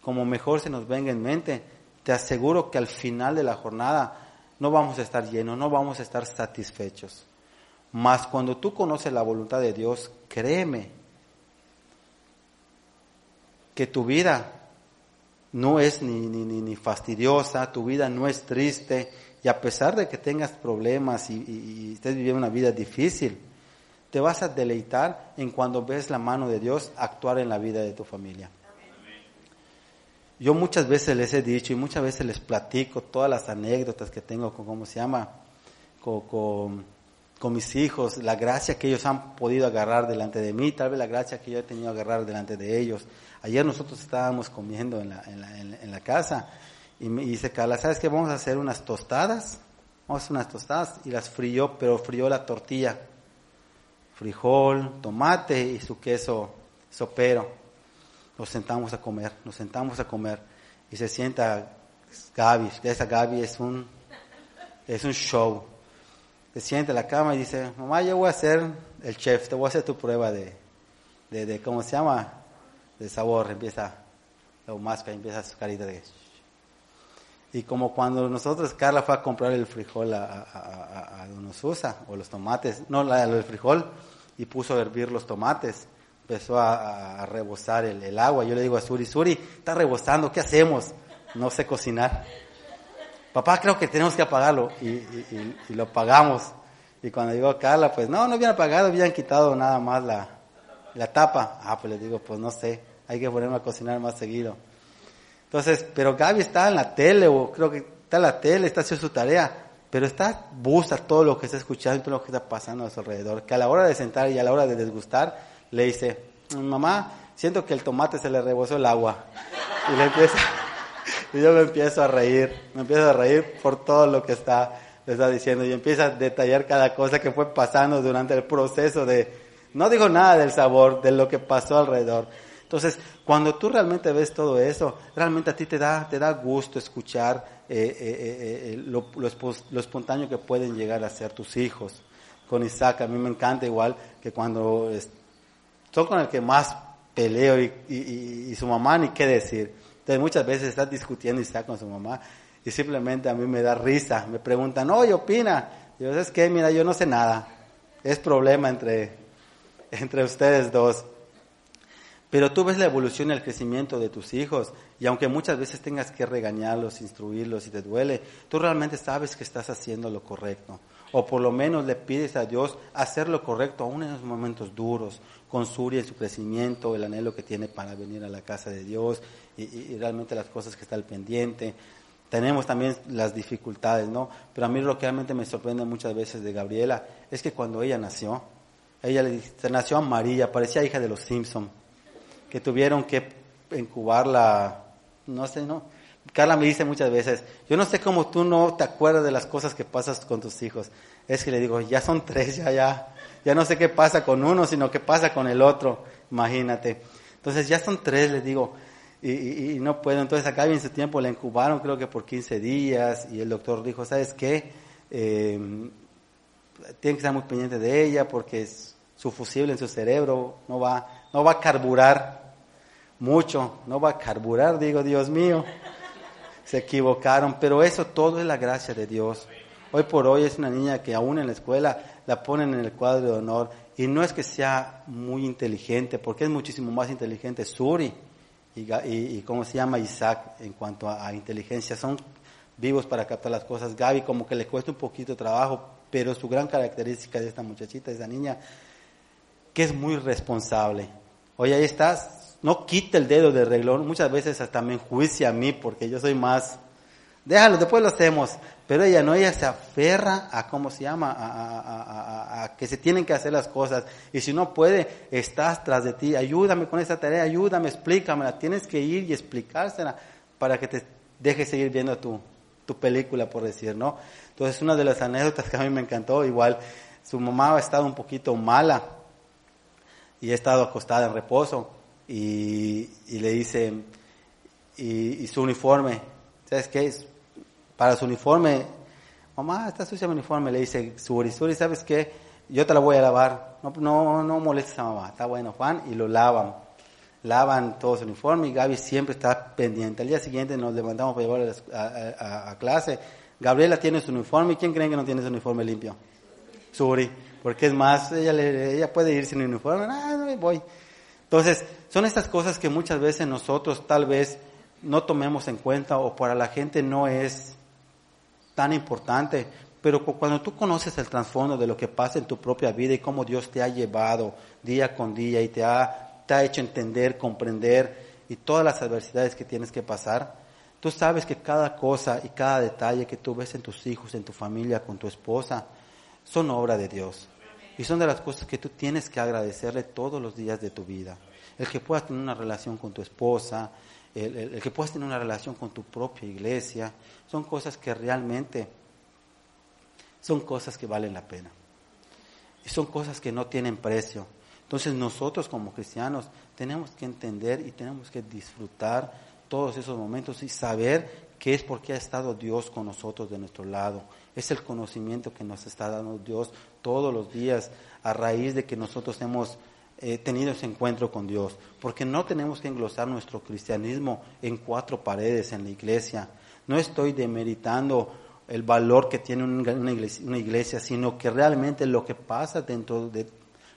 como mejor se nos venga en mente, te aseguro que al final de la jornada no vamos a estar llenos, no vamos a estar satisfechos. Mas cuando tú conoces la voluntad de Dios, créeme que tu vida no es ni, ni, ni, fastidiosa, tu vida no es triste, y a pesar de que tengas problemas y, estés viviendo una vida difícil, te vas a deleitar en cuando ves la mano de Dios actuar en la vida de tu familia. Yo muchas veces les he dicho y muchas veces les platico todas las anécdotas que tengo con, ¿cómo se llama? Con, con, mis hijos, la gracia que ellos han podido agarrar delante de mí, tal vez la gracia que yo he tenido agarrar delante de ellos. Ayer nosotros estábamos comiendo en la, casa y me dice Carla, ¿sabes qué? Vamos a hacer unas tostadas. Vamos a hacer unas tostadas y las frió, pero frió la tortilla. Frijol, tomate y su queso sopero. Nos sentamos a comer, nos sentamos a comer. Y se sienta Gaby, esa Gaby es un, es un show. Se sienta en la cama y dice, mamá, yo voy a ser el chef, te voy a hacer tu prueba de, de, de ¿cómo se llama? De sabor, empieza, lo que empieza su carita de... Y como cuando nosotros, Carla fue a comprar el frijol a, a, a, Don o los tomates, no, la, el frijol, y puso a hervir los tomates. empezó a, rebosar el, agua. Yo le digo a Suri, Suri, está rebosando, ¿qué hacemos? No sé cocinar. Papá, creo que tenemos que apagarlo. Y, lo apagamos. Y cuando llegó a Carla, pues no, no habían apagado, habían quitado nada más la, la tapa. Ah, pues le digo, pues no sé, hay que ponerme a cocinar más seguido. Entonces, pero Gaby está en la tele, o creo que está en la tele, está haciendo su tarea pero está busta todo lo que está escuchando y todo lo que está pasando a su alrededor, que a la hora de sentar y a la hora de desgustar, le dice, mamá, siento que el tomate se le rebosó el agua. Y le empieza, (laughs) y yo me empiezo a reír, me empiezo a reír por todo lo que está, le está diciendo y empieza a detallar cada cosa que fue pasando durante el proceso de, no digo nada del sabor, de lo que pasó alrededor. Entonces, cuando tú realmente ves todo eso, realmente a ti te da, te da gusto escuchar eh, eh, eh, lo, espontáneo que pueden llegar a ser tus hijos. Con Isaac, a mí me encanta igual que cuando son con el que más peleo y, su mamá ni qué decir. Entonces muchas veces está discutiendo Isaac con su mamá y simplemente a mí me da risa. Me preguntan, oye, opina. Y yo, es que, mira, yo no sé nada. Es problema entre, (laughs) entre ustedes dos. Pero tú ves la evolución y el crecimiento de tus hijos y aunque muchas veces tengas que regañarlos, instruirlos y te duele, tú realmente sabes que estás haciendo lo correcto. O por lo menos le pides a Dios hacer lo correcto aún en los momentos duros, con Suri en su crecimiento, el anhelo que tiene para venir a la casa de Dios y, realmente las cosas que está al pendiente. Tenemos también las dificultades, ¿no? Pero a mí lo que realmente me sorprende muchas veces de Gabriela es que cuando ella nació, ella le, se nació amarilla, parecía hija de los Simpson que tuvieron que incubarla, no sé, ¿no? Carla me dice muchas veces, yo no sé cómo tú no te acuerdas de las cosas que pasas con tus hijos. Es que le digo, ya son tres, ya, ya, ya no sé qué pasa con uno, sino qué pasa con el otro, imagínate. Entonces ya son tres, le digo, y, no puedo. Entonces acá en su tiempo la incubaron, creo que por 15 días, y el doctor dijo, ¿sabes qué? Eh, tiene que estar muy pendiente de ella porque su fusible en su cerebro no va no va a carburar mucho, no va a carburar, digo, Dios mío. Se equivocaron, pero eso todo es la gracia de Dios. Hoy por hoy es una niña que aún en la escuela la ponen en el cuadro de honor y no es que sea muy inteligente, porque es muchísimo más inteligente Suri y, y, cómo se llama Isaac en cuanto a, a, inteligencia. Son vivos para captar las cosas. Gaby como que le cuesta un poquito de trabajo, pero su gran característica de esta muchachita, de esta niña, que es muy responsable. Oye, ahí estás, no quite el dedo del reglón, muchas veces hasta me enjuicia a mí porque yo soy más, déjalo, después lo hacemos, pero ella no, ella se aferra a cómo se llama, a, que se tienen que hacer las cosas, y si no puede, estás tras de ti, ayúdame con esta tarea, ayúdame, explícamela, tienes que ir y explicársela para que te dejes seguir viendo tu, tu película, por decir, ¿no? Entonces, una de las anécdotas que a mí me encantó, igual, su mamá ha estado un poquito mala, y he estado acostada en reposo y, le dice, y, su uniforme, ¿sabes qué? es? Para su uniforme, mamá, está sucia mi uniforme, le dice Suri, Suri, ¿sabes qué? Yo te la voy a lavar, no, no, no molestes a mamá, está bueno, Juan, y lo lavan. Lavan todo su uniforme y Gaby siempre está pendiente. Al día siguiente nos levantamos para llevarla a, a clase. Gabriela tiene su uniforme. ¿y ¿Quién creen que no tiene su uniforme limpio? Suri porque es más, ella, ella puede ir sin uniforme, ah, no, voy. Entonces, son estas cosas que muchas veces nosotros tal vez no tomemos en cuenta o para la gente no es tan importante, pero cuando tú conoces el trasfondo de lo que pasa en tu propia vida y cómo Dios te ha llevado día con día y te ha, te ha hecho entender, comprender y todas las adversidades que tienes que pasar, tú sabes que cada cosa y cada detalle que tú ves en tus hijos, en tu familia, con tu esposa, son obra de Dios. Y son de las cosas que tú tienes que agradecerle todos los días de tu vida. El que puedas tener una relación con tu esposa, el, que puedas tener una relación con tu propia iglesia, son cosas que realmente son cosas que valen la pena. Y son cosas que no tienen precio. Entonces nosotros como cristianos tenemos que entender y tenemos que disfrutar todos esos momentos y saber que es porque ha estado Dios con nosotros de nuestro lado es el conocimiento que nos está dando Dios todos los días a raíz de que nosotros hemos eh, tenido ese encuentro con Dios. Porque no tenemos que englosar nuestro cristianismo en cuatro paredes en la iglesia. No estoy demeritando el valor que tiene una iglesia, una iglesia, sino que realmente lo que pasa dentro de,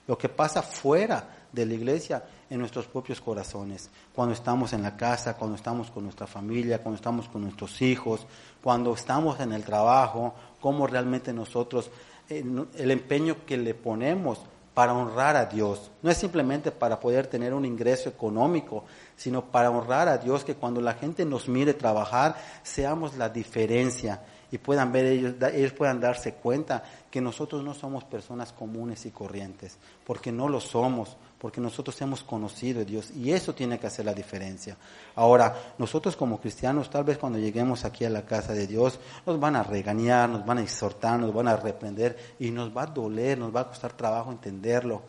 lo que pasa fuera de la iglesia en nuestros propios corazones. Cuando estamos en la casa, cuando estamos con nuestra familia, cuando estamos con nuestros hijos, cuando estamos en el trabajo, cómo realmente nosotros, eh, el empeño que le ponemos para honrar a Dios. No es simplemente para poder tener un ingreso económico, sino para honrar a Dios, que cuando la gente nos mire trabajar, seamos la diferencia y puedan ver ellos, ellos puedan darse cuenta que nosotros no somos personas comunes y corrientes, porque no lo somos, porque nosotros hemos conocido a Dios y eso tiene que hacer la diferencia. Ahora, nosotros como cristianos, tal vez cuando lleguemos aquí a la casa de Dios, nos van a regañar, nos van a exhortar, nos van a reprender y nos va a doler, nos va a costar trabajo entenderlo.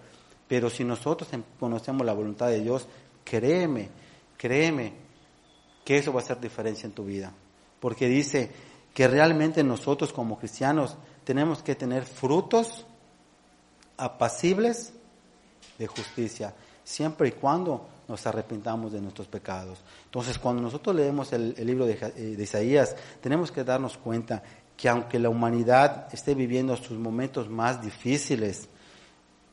Pero si nosotros em, conocemos la voluntad de Dios, créeme, créeme que eso va a hacer diferencia en tu vida. Porque dice, que realmente nosotros como cristianos tenemos que tener frutos apacibles de justicia, siempre y cuando nos arrepintamos de nuestros pecados. Entonces, cuando nosotros leemos el, libro eh, de, Isaías, tenemos que darnos cuenta que aunque la humanidad esté viviendo sus momentos más difíciles,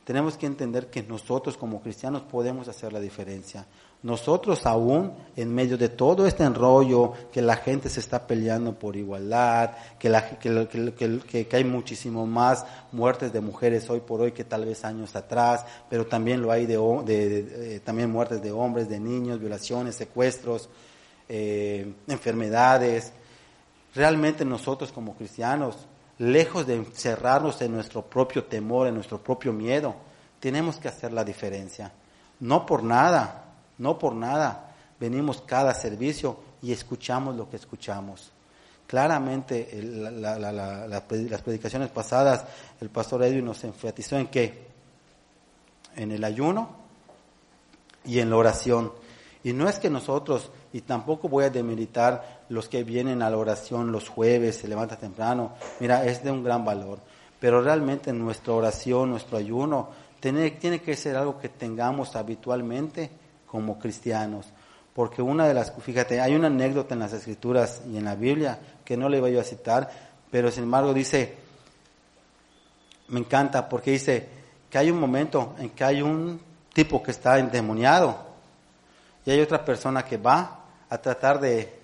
tenemos que entender que nosotros como cristianos podemos hacer la diferencia. Nosotros aún, en medio de todo este enrollo, que la gente se está peleando por igualdad, que, la, que, hay muchísimo más muertes de mujeres hoy por hoy que tal vez años atrás, pero también lo hay de, de, también muertes de hombres, de niños, violaciones, secuestros, eh, enfermedades. Realmente nosotros como cristianos, lejos de encerrarnos en nuestro propio temor, en nuestro propio miedo, tenemos que hacer la diferencia. No por nada, no por nada venimos cada servicio y escuchamos lo que escuchamos. Claramente las predicaciones pasadas, el pastor Edwin nos enfatizó en que en el ayuno y en la oración. Y no es que nosotros, y tampoco voy a demilitar los que vienen a la oración los jueves, se levanta temprano, mira, es de un gran valor. Pero realmente nuestra oración, nuestro ayuno, tiene, tiene que ser algo que tengamos habitualmente como cristianos. Porque una de las, fíjate, hay una anécdota en las escrituras y en la Biblia que no le iba a citar, pero sin embargo dice, me encanta porque dice que hay un momento en que hay un tipo que está endemoniado y hay otra persona que va a tratar de,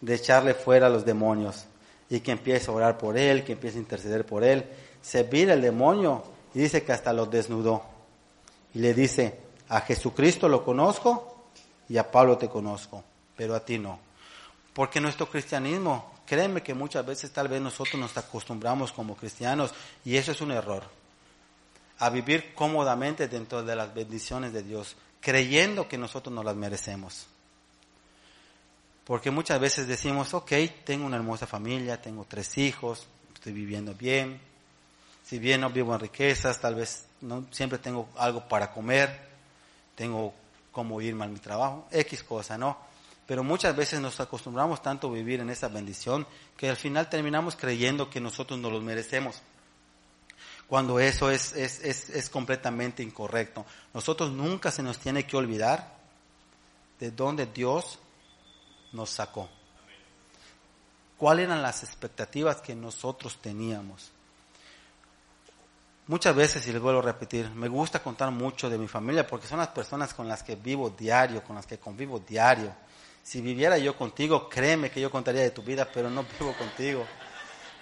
de echarle fuera a los demonios y que empieza a orar por él, que empieza a interceder por él. Se vira el demonio y dice que hasta lo desnudó y le dice, a Jesucristo lo conozco y a Pablo te conozco, pero a ti no. Porque nuestro cristianismo, créeme que muchas veces tal vez nosotros nos acostumbramos como cristianos y eso es un error. A vivir cómodamente dentro de las bendiciones de Dios, creyendo que nosotros no las merecemos. Porque muchas veces decimos, ok, tengo una hermosa familia, tengo tres hijos, estoy viviendo bien. Si bien no vivo en riquezas, tal vez no siempre tengo algo para comer tengo cómo irme a mi trabajo, X cosa, ¿no? Pero muchas veces nos acostumbramos tanto a vivir en esa bendición que al final terminamos creyendo que nosotros no los merecemos. Cuando eso es, es, es, es completamente incorrecto. Nosotros nunca se nos tiene que olvidar de dónde Dios nos sacó. ¿Cuáles eran las expectativas que nosotros teníamos? Muchas veces, y les vuelvo a repetir, me gusta contar mucho de mi familia porque son las personas con las que vivo diario, con las que convivo diario. Si viviera yo contigo, créeme que yo contaría de tu vida, pero no (laughs) vivo contigo.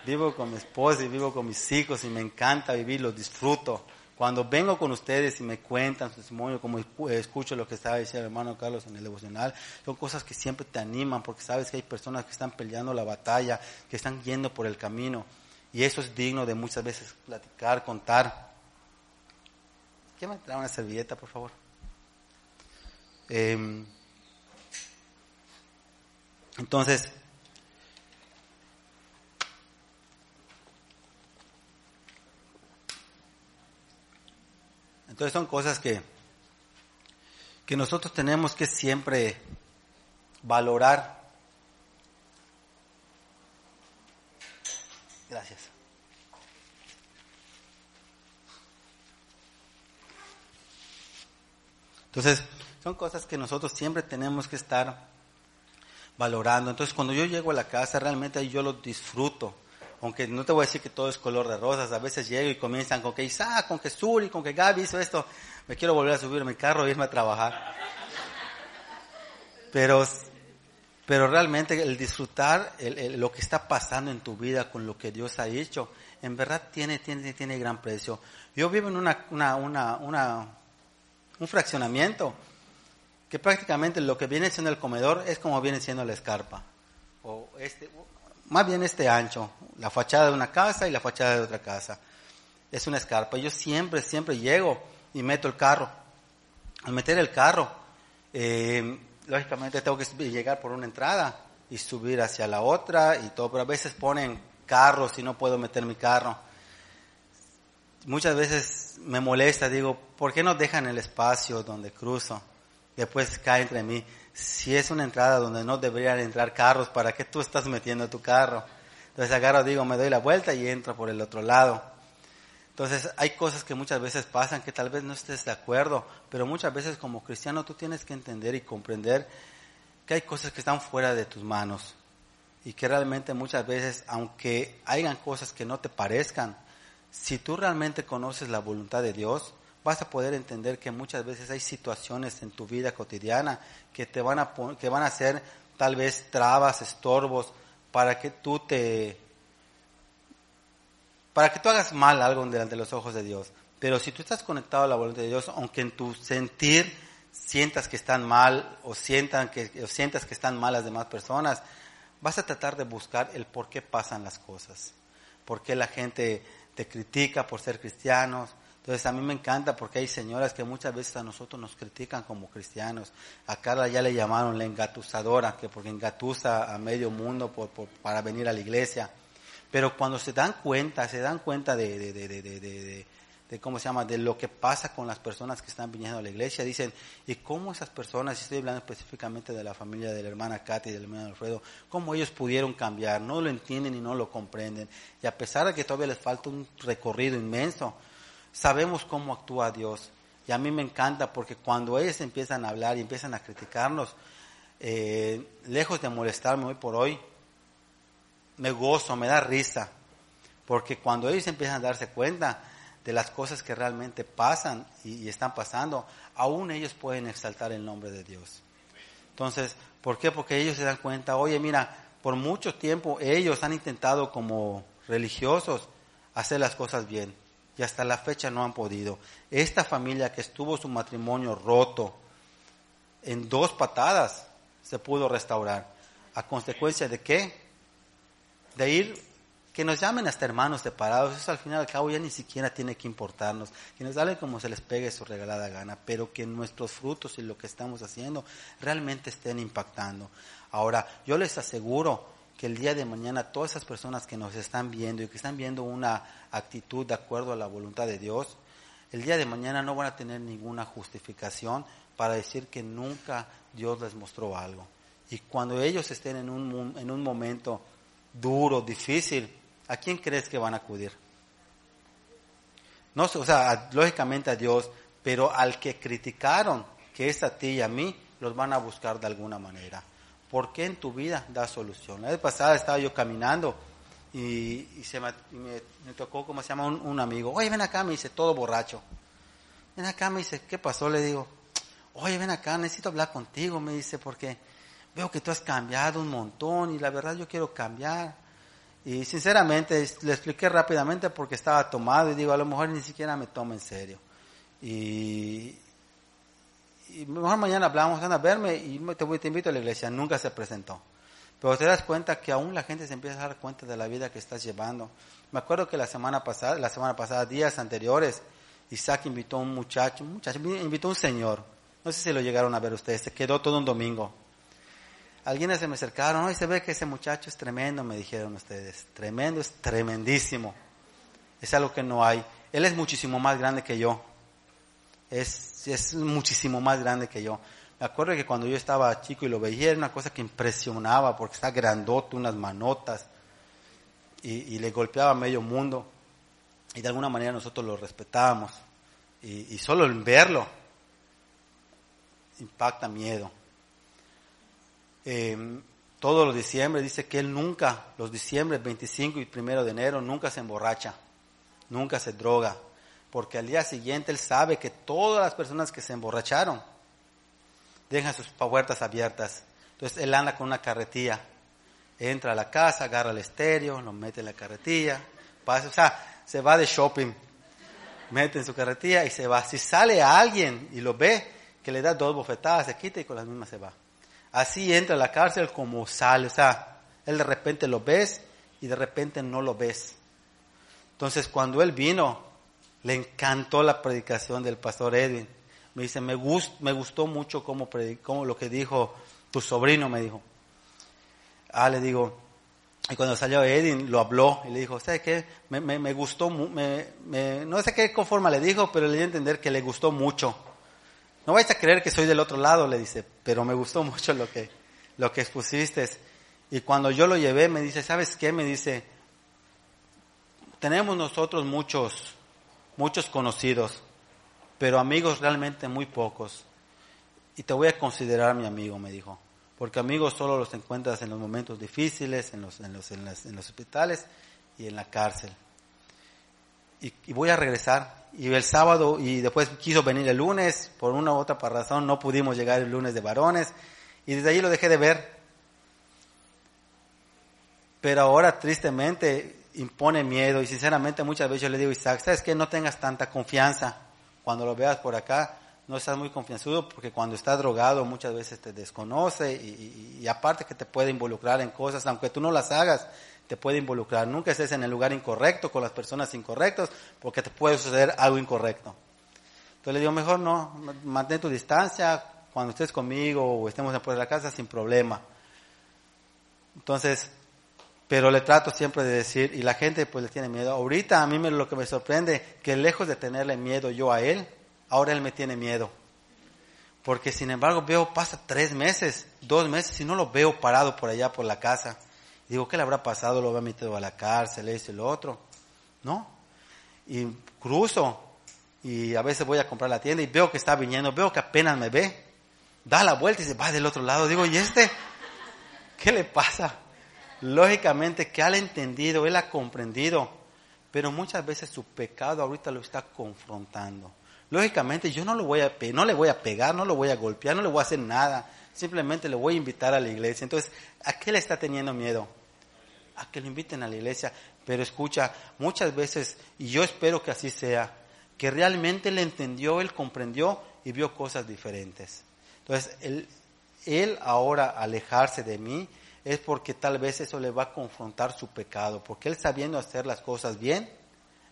Vivo con mi esposa y vivo con mis hijos y me encanta vivir, lo disfruto. Cuando vengo con ustedes y me cuentan su testimonio, como escucho lo que estaba diciendo el hermano Carlos en el devocional, son cosas que siempre te animan porque sabes que hay personas que están peleando la batalla, que están yendo por el camino y eso es digno de muchas veces platicar, contar. ¿Quién me trae una servilleta, por favor? Em, entonces, entonces son cosas que, que nosotros tenemos que siempre valorar Gracias. Entonces, son cosas que nosotros siempre tenemos que estar valorando. Entonces, cuando yo llego a la casa, realmente yo lo disfruto. aunque no te voy a decir que todo es color de rosas, a veces llego y comienzan con que Isaac, con que Suri, con que Gaby hizo esto, me quiero volver a subir mi carro e irme a trabajar. Pero, pero realmente el disfrutar lo que está pasando en tu vida con lo que Dios ha hecho, en verdad tiene, tiene, tiene gran precio. Yo vivo en una, una, una, una un fraccionamiento que prácticamente lo que viene siendo el comedor es como viene siendo la escarpa. O este, más bien este ancho, la fachada de una casa y la fachada de otra casa. Es una escarpa. Yo siempre, siempre llego y meto el carro. Al meter el carro, eh, lógicamente tengo que llegar por una entrada y subir hacia la otra y todo, pero a veces ponen carros y no puedo meter mi carro. Muchas veces me molesta, digo, ¿por qué no dejan el espacio donde cruzo? Después cae entre mí si es una entrada donde no deberían entrar carros, ¿para qué tú estás metiendo tu carro? Entonces agarro, digo, me doy la vuelta y entro por el otro lado. Entonces hay cosas que muchas veces pasan que tal vez no estés de acuerdo, pero muchas veces como cristiano tú tienes que entender y comprender que hay cosas que están fuera de tus manos y que realmente muchas veces, aunque hayan cosas que no te parezcan, si tú realmente conoces la voluntad de Dios, vas a poder entender que muchas veces hay situaciones en tu vida cotidiana que te van a, que van a ser tal vez trabas, estorbos, para que tú te, para que tú hagas mal algo delante de los ojos de Dios. Pero si tú estás conectado a la voluntad de Dios, aunque en tu sentir sientas que están mal o, sientan que, o sientas que están mal las demás personas, vas a tratar de buscar el por qué pasan las cosas. Por qué la gente te critica por ser cristianos, entonces a mí me encanta porque hay señoras que muchas veces a nosotros nos critican como cristianos. A Carla ya le llamaron la engatusadora, que porque engatusa a medio mundo por, para venir a la iglesia. Pero cuando se dan cuenta, se dan cuenta de, de, de, de, de, cómo se llama, de lo que pasa con las personas que están viniendo a la iglesia, dicen, ¿y cómo esas personas, estoy hablando específicamente de la familia de la hermana Katy y del hermano Alfredo, cómo ellos pudieron cambiar? No lo entienden y no lo comprenden. Y a pesar de que todavía les falta un recorrido inmenso, sabemos cómo actúa Dios. Y a mí me encanta porque cuando ellos empiezan a hablar y empiezan a criticarnos, eh, lejos de molestarme hoy por hoy, me gozo, me da risa. Porque cuando ellos empiezan a darse cuenta de las cosas que realmente pasan y, están pasando, aún ellos pueden exaltar el nombre de Dios. Entonces, ¿por qué? Porque ellos se dan cuenta, oye, mira, por mucho tiempo ellos han intentado como religiosos hacer las cosas bien y hasta la fecha no han podido. Esta familia que estuvo su matrimonio roto en dos patadas se pudo restaurar. ¿A consecuencia de qué? De ir, que nos llamen hasta hermanos separados, eso al final al cabo ya ni siquiera tiene que importarnos, que nos hablen como se les pegue su regalada gana, pero que nuestros frutos y lo que estamos haciendo realmente estén impactando. Ahora, yo les aseguro que el día de mañana todas esas personas que nos están viendo y que están viendo una actitud de acuerdo a la voluntad de Dios, el día de mañana no van a tener ninguna justificación para decir que nunca Dios les mostró algo. Y cuando ellos estén en un, en un momento duro, difícil, ¿a quién crees que van a acudir? No, o sea, lógicamente a Dios, pero al que criticaron, que es a ti y a mí, los van a buscar de alguna manera. ¿Por qué en tu vida da solución? La vez pasada estaba yo caminando y, se me, tocó, como se llama, un, amigo. Oye, ven acá, me dice, todo borracho. Ven acá, me dice, ¿qué pasó? Le digo, oye, ven acá, necesito hablar contigo, me dice, porque veo que tú has cambiado un montón y la verdad yo quiero cambiar. Y sinceramente le expliqué rápidamente porque estaba tomado y digo, a lo mejor ni siquiera me toma en serio. Y, y mejor mañana hablamos, anda a verme y te invito a la iglesia. Nunca se presentó. Pero te das cuenta que aún la gente se empieza a dar cuenta de la vida que estás llevando. Me acuerdo que la semana pasada, la semana pasada, días anteriores, Isaac invitó a un muchacho, un muchacho, invitó a un señor. No sé si lo llegaron a ver ustedes, se quedó todo un domingo. Alguienes se me acercaron, hoy se ve que ese muchacho es tremendo, me dijeron ustedes. Tremendo, es tremendísimo. Es algo que no hay. Él es muchísimo más grande que yo es, es muchísimo más grande que yo. Me acuerdo que cuando yo estaba chico y lo veía era una cosa que impresionaba porque está grandote, unas manotas y, le golpeaba medio mundo y de alguna manera nosotros lo respetábamos y, solo en verlo impacta miedo. Em, todos los diciembre, dice que él nunca, los diciembre 25 y 1 de enero, nunca se emborracha, nunca se droga, porque al día siguiente él sabe que todas las personas que se emborracharon dejan sus puertas abiertas. Entonces él anda con una carretilla, entra a la casa, agarra el estéreo, lo mete en la carretilla, pasa, o sea, se va de shopping, mete en su carretilla y se va. Si sale a alguien y lo ve, que le da dos bofetadas, se quita y con las mismas se va. Así entra a la cárcel como sale, o sea, él de repente lo ves y de repente no lo ves. Entonces cuando él vino, le encantó la predicación del pastor Edwin. Me dice, me, me gustó mucho cómo, predicó, lo que dijo tu sobrino, me dijo. Ah, le digo, y cuando salió Edwin, lo habló y le dijo, ¿sabes qué? Me, gustó, no sé qué forma le dijo, pero le di a entender que le gustó mucho. No vais a creer que soy del otro lado, le dice, pero me gustó mucho lo que, lo que expusiste. Y cuando yo lo llevé, me dice, ¿sabes qué? Me dice, tenemos nosotros muchos muchos conocidos, pero amigos realmente muy pocos. Y te voy a considerar mi amigo, me dijo, porque amigos solo los encuentras en los momentos difíciles, en los, en los, en los hospitales y en la cárcel. Y, voy a regresar. Y el sábado, y después quiso venir el lunes, por una u otra razón no pudimos llegar el lunes de varones, y desde ahí lo dejé de ver. Pero ahora tristemente impone miedo y sinceramente muchas veces yo le digo, Isaac, sabes que no tengas tanta confianza cuando lo veas por acá, no estás muy confianzudo porque cuando estás drogado muchas veces te desconoce y, aparte que te puede involucrar en cosas, aunque tú no las hagas, te puede involucrar. Nunca estés en el lugar incorrecto con las personas incorrectas porque te puede suceder algo incorrecto. Entonces le digo, mejor no, mantén tu distancia cuando estés conmigo o estemos por la casa sin problema. Entonces, pero le trato siempre de decir, y la gente pues le tiene miedo. Ahorita a mí me, lo que me sorprende, que lejos de tenerle miedo yo a él, ahora él me tiene miedo. Porque sin embargo veo, pasa tres meses, dos meses, y no lo veo parado por allá por la casa. Digo, ¿qué le habrá pasado? Lo había metido a la cárcel, eso y lo otro. ¿No? Y cruzo, y a veces voy a comprar la tienda y veo que está viniendo, veo que apenas me ve. Da la vuelta y se va del otro lado. Digo, ¿y este? ¿Qué le pasa? lógicamente que él ha entendido, él ha comprendido, pero muchas veces su pecado ahorita lo está confrontando. Lógicamente yo no, lo voy a, no le voy a pegar, no lo voy a golpear, no le voy a hacer nada, simplemente le voy a invitar a la iglesia. Entonces, ¿a qué le está teniendo miedo? A que lo inviten a la iglesia. Pero escucha, muchas veces, y yo espero que así sea, que realmente le entendió, él comprendió y vio cosas diferentes. Entonces, él, él ahora alejarse de mí, es porque tal vez eso le va a confrontar su pecado, porque él sabiendo hacer las cosas bien,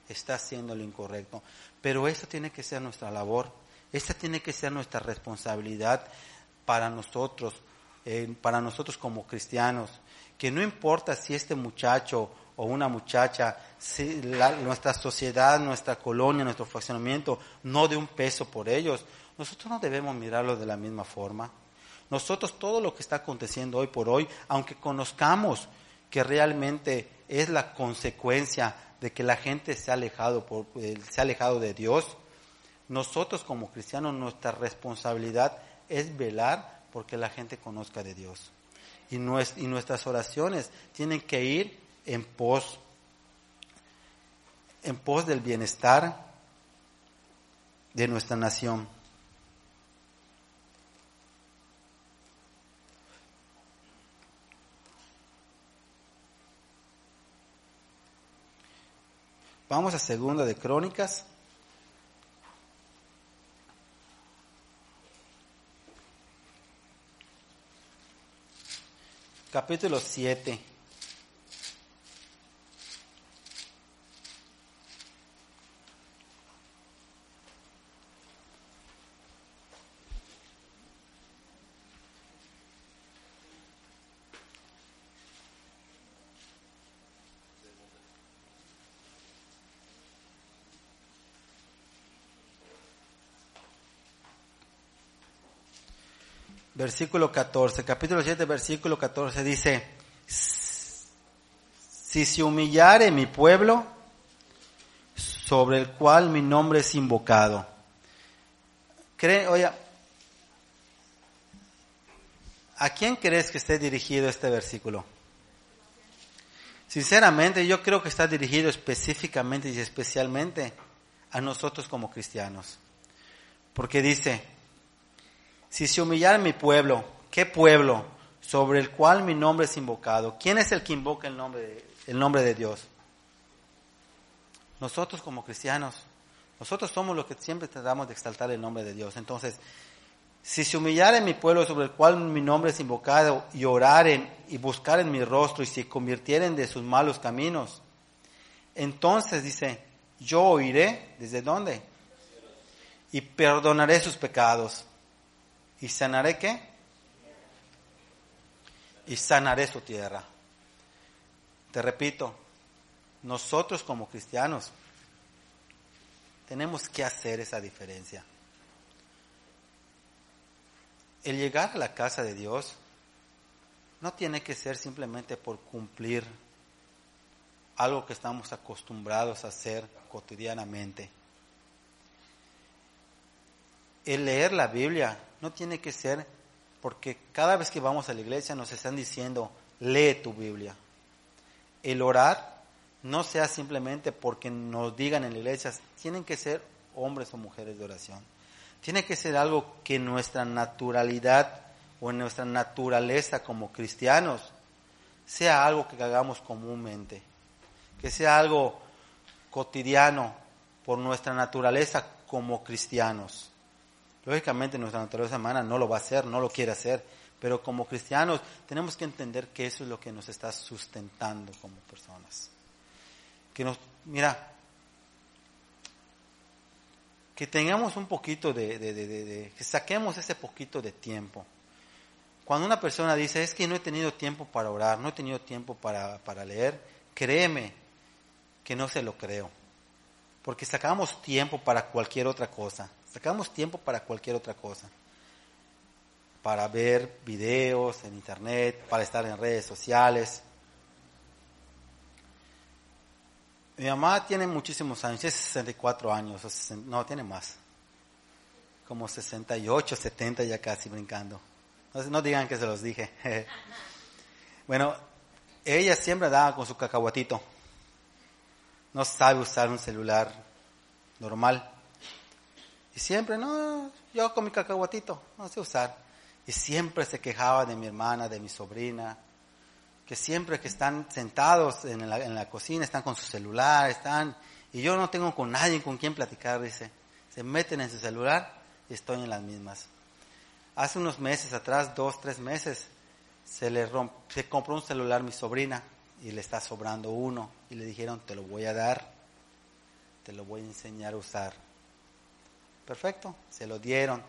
está haciendo lo incorrecto. Pero eso tiene que ser nuestra labor, esta tiene que ser nuestra responsabilidad para nosotros, eh, para nosotros como cristianos, que no importa si este muchacho o una muchacha, si nuestra sociedad, nuestra colonia, nuestro fraccionamiento no dé un peso por ellos, nosotros no debemos mirarlos de la misma forma. Nosotros todo lo que está aconteciendo hoy por hoy, aunque conozcamos que realmente es la consecuencia de que la gente se ha alejado, por, eh, se ha alejado de Dios, nosotros como cristianos nuestra responsabilidad es velar porque la gente conozca de Dios. Y, nuestras oraciones tienen que ir en pos, en pos del bienestar de nuestra nación. Vamos a segunda de Crónicas. Capítulo 7. Versículo 14, capítulo 7, versículo 14 dice, si se humillare mi pueblo, sobre el cual mi nombre es invocado. Cree, oye, ¿A quién crees que esté dirigido este versículo? Sinceramente, yo creo que está dirigido específicamente y especialmente a nosotros como cristianos. Porque dice, si se humillara mi pueblo, ¿qué pueblo? Sobre el cual mi nombre es invocado. ¿Quién es el que invoca el nombre de, el nombre de Dios? Nosotros como cristianos. Nosotros somos los que siempre tratamos de exaltar el nombre de Dios. Entonces, si se humillara mi pueblo sobre el cual mi nombre es invocado y oraren y buscaren mi rostro y se convirtieren de sus malos caminos, entonces dice, yo oiré, ¿desde dónde? Y perdonaré sus pecados. ¿Y sanaré qué? Y sanaré su tierra. Te repito, nosotros como cristianos tenemos que hacer esa diferencia. El llegar a la casa de Dios no tiene que ser simplemente por cumplir algo que estamos acostumbrados a hacer cotidianamente. El leer la Biblia no tiene que ser porque cada vez que vamos a la iglesia nos están diciendo, lee tu Biblia. El orar no sea simplemente porque nos digan en la iglesia, tienen que ser hombres o mujeres de oración. Tiene que ser algo que nuestra naturalidad o en nuestra naturaleza como cristianos sea algo que hagamos comúnmente, que sea algo cotidiano por nuestra naturaleza como cristianos. Lógicamente nuestra naturaleza humana no lo va a hacer, no lo quiere hacer, pero como cristianos tenemos que entender que eso es lo que nos está sustentando como personas. Que nos, mira, que tengamos un poquito de, de, de, de, que saquemos ese poquito de tiempo. Cuando una persona dice, es que no he tenido tiempo para orar, no he tenido tiempo para, para leer, créeme que no se lo creo. Porque sacamos tiempo para cualquier otra cosa. Sacamos tiempo para cualquier otra cosa. Para ver videos en internet, para estar en redes sociales. Mi mamá tiene muchísimos años, tiene 64 años, no, tiene más. Como 68, 70 ya casi brincando. No, no digan que se los dije. (laughs) bueno, ella siempre daba con su cacahuatito. No sabe usar un celular normal. Y siempre, no, yo con mi cacahuatito, no sé usar. Y siempre se quejaba de mi hermana, de mi sobrina, que siempre que están sentados en la, cocina, están con su celular, están, y yo no tengo con nadie con quien platicar, dice. Se meten en su celular y estoy en las mismas. Hace unos meses atrás, dos, tres meses, se le romp, se compró un celular mi sobrina y le está sobrando uno y le dijeron, te lo voy a dar, te lo voy a enseñar a usar. Perfecto, se lo dieron.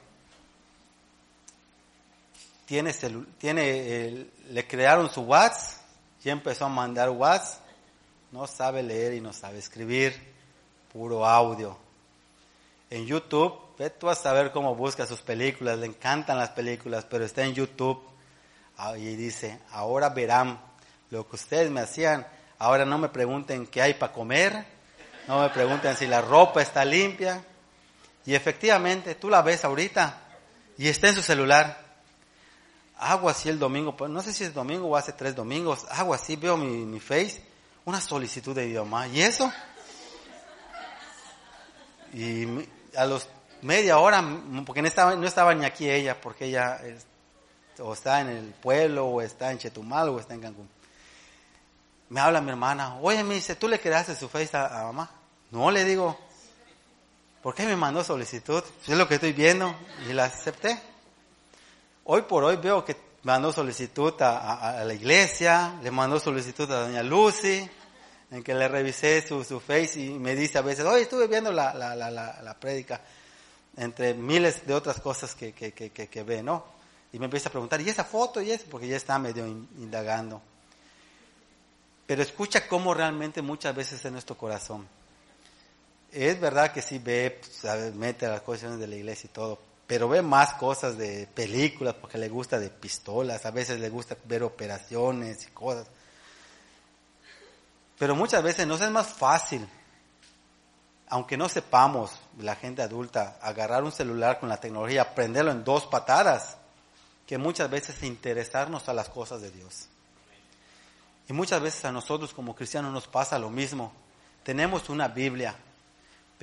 Tiene, tiene le crearon su WhatsApp. Y empezó a mandar WhatsApp. No sabe leer y no sabe escribir, puro audio. En YouTube, ve tú a saber cómo busca sus películas, le encantan las películas, pero está en YouTube. Ah, y dice, ahora verán lo que ustedes me hacían, ahora no me pregunten qué hay para comer, no me pregunten si la ropa está limpia. Y efectivamente, tú la ves ahorita y está en su celular hago así el domingo, pues, no sé si es domingo o hace tres domingos, hago así, veo mi, face, una solicitud de idioma. ¿Y eso? Y a los media hora, porque no estaba, ni aquí ella, porque ella o está en el pueblo, o está en Chetumal, o está en Cancún. Me habla mi hermana, oye, me dice, ¿tú le creaste su face a mamá? No, le digo, ¿por qué me mandó solicitud? Es lo que estoy viendo y la acepté. Hoy por hoy veo que mandó solicitud a, la iglesia, le mandó solicitud a doña Lucy, en que le revisé su, su face y me dice a veces, oye, estuve viendo la, la, la, la, prédica, entre miles de otras cosas que, que, que, que, ve, ¿no? Y me empieza a preguntar, ¿y esa foto y eso? Porque ya está medio indagando. Pero escucha cómo realmente muchas veces en nuestro corazón. Es verdad que sí ve, pues, mete las cosas de la iglesia y todo, pero ve más cosas de películas porque le gusta de pistolas, a veces le gusta ver operaciones y cosas. Pero muchas veces nos es más fácil, aunque no sepamos, la gente adulta, agarrar un celular con la tecnología, prenderlo en dos patadas, que muchas veces interesarnos a las cosas de Dios. Y muchas veces a nosotros como cristianos nos pasa lo mismo. Tenemos una Biblia,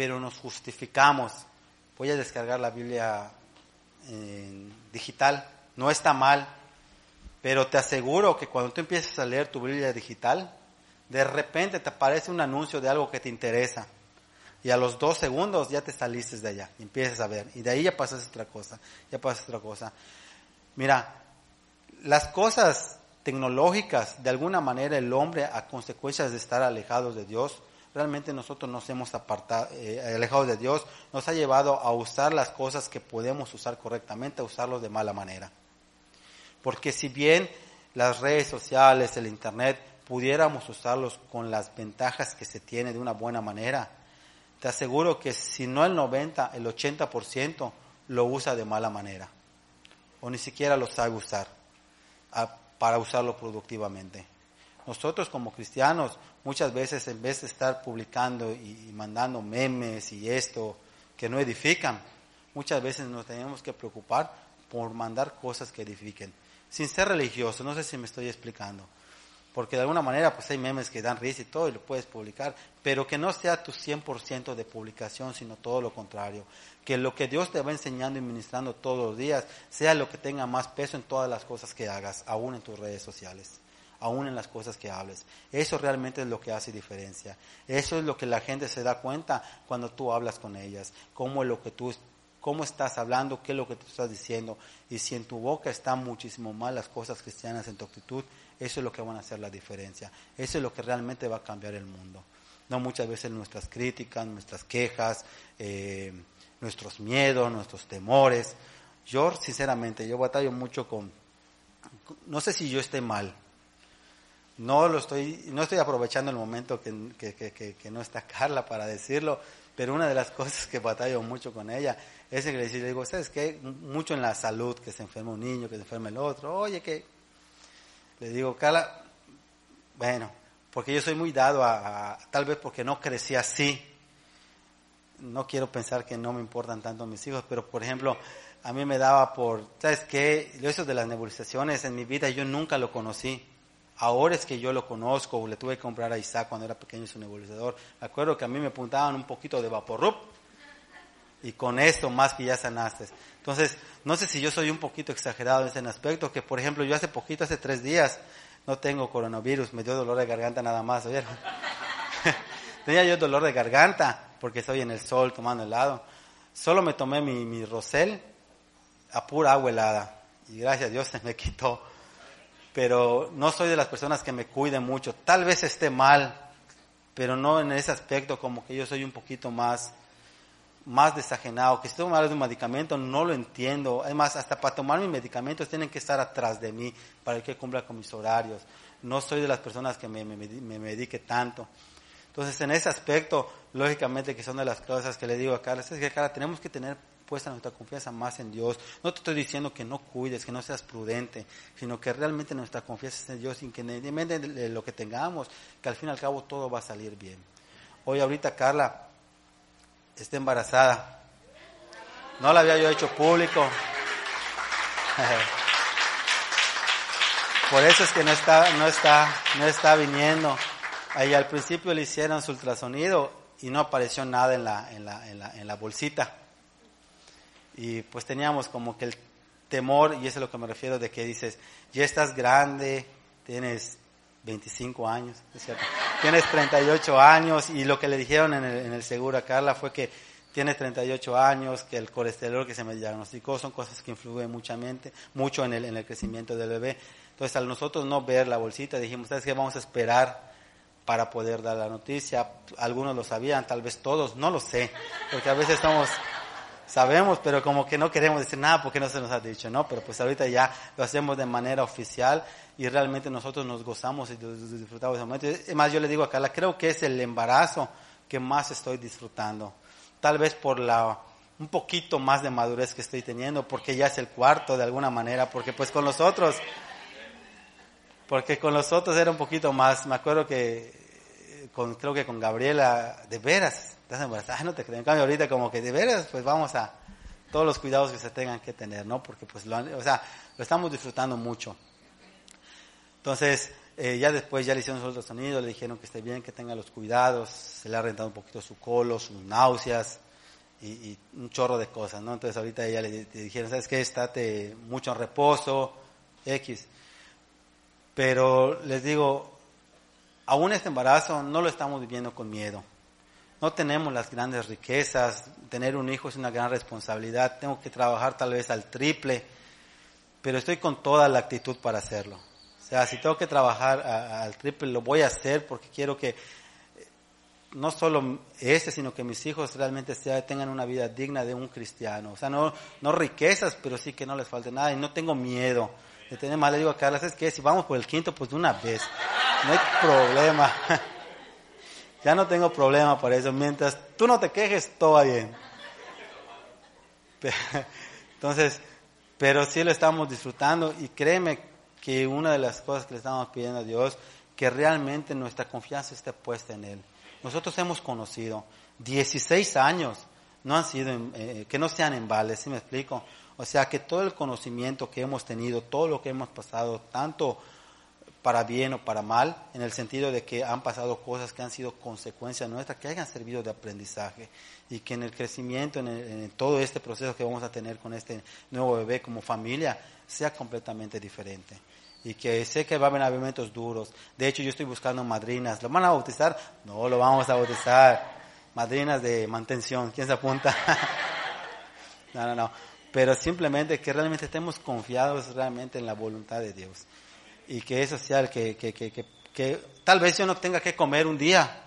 pero nos justificamos. Voy a descargar la Biblia digital. No está mal, pero te aseguro que cuando tú empiezas a leer tu Biblia digital, de repente te aparece un anuncio de algo que te interesa. Y a los dos segundos ya te saliste de allá, empiezas a ver. Y de ahí ya pasas otra cosa, ya pasas otra cosa. Mira, las cosas tecnológicas, de alguna manera el hombre, a consecuencias de estar alejados de Dios, realmente nosotros nos hemos apartado, eh, alejado de Dios, nos ha llevado a usar las cosas que podemos usar correctamente, a usarlos de mala manera. Porque si bien las redes sociales, el Internet, pudiéramos usarlos con las ventajas que se tiene de una buena manera, te aseguro que si no el 90, el 80% lo usa de mala manera. O ni siquiera lo sabe usar para usarlo productivamente. Nosotros como cristianos muchas veces en vez de estar publicando y, mandando memes y esto que no edifican, muchas veces nos tenemos que preocupar por mandar cosas que edifiquen, sin ser religioso, no sé si me estoy explicando, porque de alguna manera pues hay memes que dan risa y todo y lo puedes publicar, pero que no sea tu 100% de publicación, sino todo lo contrario, que lo que Dios te va enseñando y ministrando todos los días sea lo que tenga más peso en todas las cosas que hagas, aún en tus redes sociales aún en las cosas que hables. Eso realmente es lo que hace diferencia. Eso es lo que la gente se da cuenta cuando tú hablas con ellas, cómo lo que tú cómo estás hablando, qué es lo que tú estás diciendo. Y si en tu boca están muchísimo más las cosas cristianas en tu actitud, eso es lo que van a hacer la diferencia. Eso es lo que realmente va a cambiar el mundo. No muchas veces nuestras críticas, nuestras quejas, eh, nuestros miedos, nuestros temores. Yo, sinceramente, yo batallo mucho con, no sé si yo esté mal, no lo estoy, no estoy aprovechando el momento que, no está Carla para decirlo, pero una de las (laughs) cosas que batallo mucho con ella es que le digo, ¿sabes qué? Mucho en la salud, que se enferma un niño, que se enferma el otro, oye, que le digo, Carla, bueno, porque yo soy muy dado a, tal vez porque no crecí así, no quiero pensar que no me importan tanto mis hijos, pero por ejemplo, a mí me daba por, ¿sabes qué? Eso de las nebulizaciones en mi vida yo nunca lo conocí. Ahora es que yo lo conozco, le tuve que comprar a Isaac cuando era pequeño su nebulizador. Me acuerdo que a mí me apuntaban un poquito de vaporrup y con esto más que ya sanaste. Entonces, no sé si yo soy un poquito exagerado en ese aspecto, que por ejemplo yo hace poquito, hace tres días, no tengo coronavirus, me dio dolor de garganta nada más, ¿oyeron? (laughs) Tenía yo dolor de garganta porque estoy en el sol tomando helado. Solo me tomé mi, mi rosel a pura agua helada y gracias a Dios se me quitó pero no soy de las personas que me cuiden mucho. Tal vez esté mal, pero no en ese aspecto como que yo soy un poquito más más desajenado, que si tengo mal de un medicamento no lo entiendo. Además, hasta para tomar mis medicamentos tienen que estar atrás de mí para que cumpla con mis horarios. No soy de las personas que me, me, me medique tanto. Entonces, en ese aspecto, lógicamente que son de las cosas que le digo a Carlos, es que Carla, tenemos que tener puesta nuestra confianza más en Dios. No te estoy diciendo que no cuides, que no seas prudente, sino que realmente nuestra confianza es en Dios, que de lo que tengamos, que al fin y al cabo todo va a salir bien. Hoy ahorita Carla está embarazada. No la había yo hecho público. (laughs) Por eso es que no está, no está, no está viniendo. Ahí al principio le hicieron su ultrasonido y no apareció nada en la, en la, en la bolsita y pues teníamos como que el temor, y eso es a lo que me refiero, de que dices, ya estás grande, tienes 25 años, tienes 38 años, y lo que le dijeron en el, en el seguro a Carla fue que tiene 38 años, que el colesterol que se me diagnosticó son cosas que influyen muchamente, mucho en el, en el crecimiento del bebé. Entonces, al nosotros no ver la bolsita, dijimos, ¿sabes qué? Vamos a esperar para poder dar la noticia. Algunos lo sabían, tal vez todos, no lo sé, porque a veces estamos sabemos, pero como que no queremos decir nada porque no se nos ha dicho, ¿no? Pero pues ahorita ya lo hacemos de manera oficial y realmente nosotros nos gozamos y disfrutamos de momento. Es más, yo le digo a Carla, creo que es el embarazo que más estoy disfrutando. Tal vez por la un poquito más de madurez que estoy teniendo, porque ya es el cuarto de alguna manera, porque pues con los otros, porque con los otros era un poquito más, me acuerdo que con, creo que con Gabriela, de veras, estás embarazada, (laughs) no te creo. En cambio, ahorita como que de veras, pues vamos a, todos los cuidados que se tengan que tener, ¿no? Porque pues lo, o sea, lo estamos disfrutando mucho. Entonces, eh, ya después ya le hicieron los ultrasonido, le dijeron que esté bien, que tenga los cuidados, se le ha rentado un poquito su colo, sus náuseas y, un chorro de cosas, ¿no? Entonces ahorita ella le, dijeron, ¿sabes qué? Estate mucho en reposo, X. Pero les digo, aún este embarazo no lo estamos viviendo con miedo. No tenemos las grandes riquezas, tener un hijo es una gran responsabilidad, tengo que trabajar tal vez al triple, pero estoy con toda la actitud para hacerlo. O sea, si tengo que trabajar al triple, lo voy a hacer porque quiero que no solo este, sino que mis hijos realmente tengan una vida digna de un cristiano. O sea, no, no riquezas, pero sí que no les falte nada y no tengo miedo de tener. Le digo a Carla, es que si vamos por el quinto, pues de una vez. No hay problema. (laughs) ya no tengo problema por eso. Mientras tú no te quejes, todo va bien. (laughs) Entonces, pero sí lo estamos disfrutando y créeme que una de las cosas que le estamos pidiendo a Dios, que realmente nuestra confianza esté puesta en Él. Nosotros hemos conocido 16 años, no han sido, eh, que no sean embales, ¿sí me explico? O sea, que todo el conocimiento que hemos tenido, todo lo que hemos pasado, tanto para bien o para mal, en el sentido de que han pasado cosas que han sido consecuencias nuestras, que hayan servido de aprendizaje y que en el crecimiento, en, todo este proceso que vamos a tener con este nuevo bebé como familia, sea completamente diferente. Y que sé que va a haber momentos duros. De hecho, yo estoy buscando madrinas. ¿Lo van a bautizar? No, lo vamos a bautizar. Madrinas de mantención. ¿Quién se apunta? (laughs) no, no, no. Pero simplemente que realmente estemos confiados realmente en la voluntad de Dios y que eso sea que, que, que, que, tal vez yo no tenga que comer un día,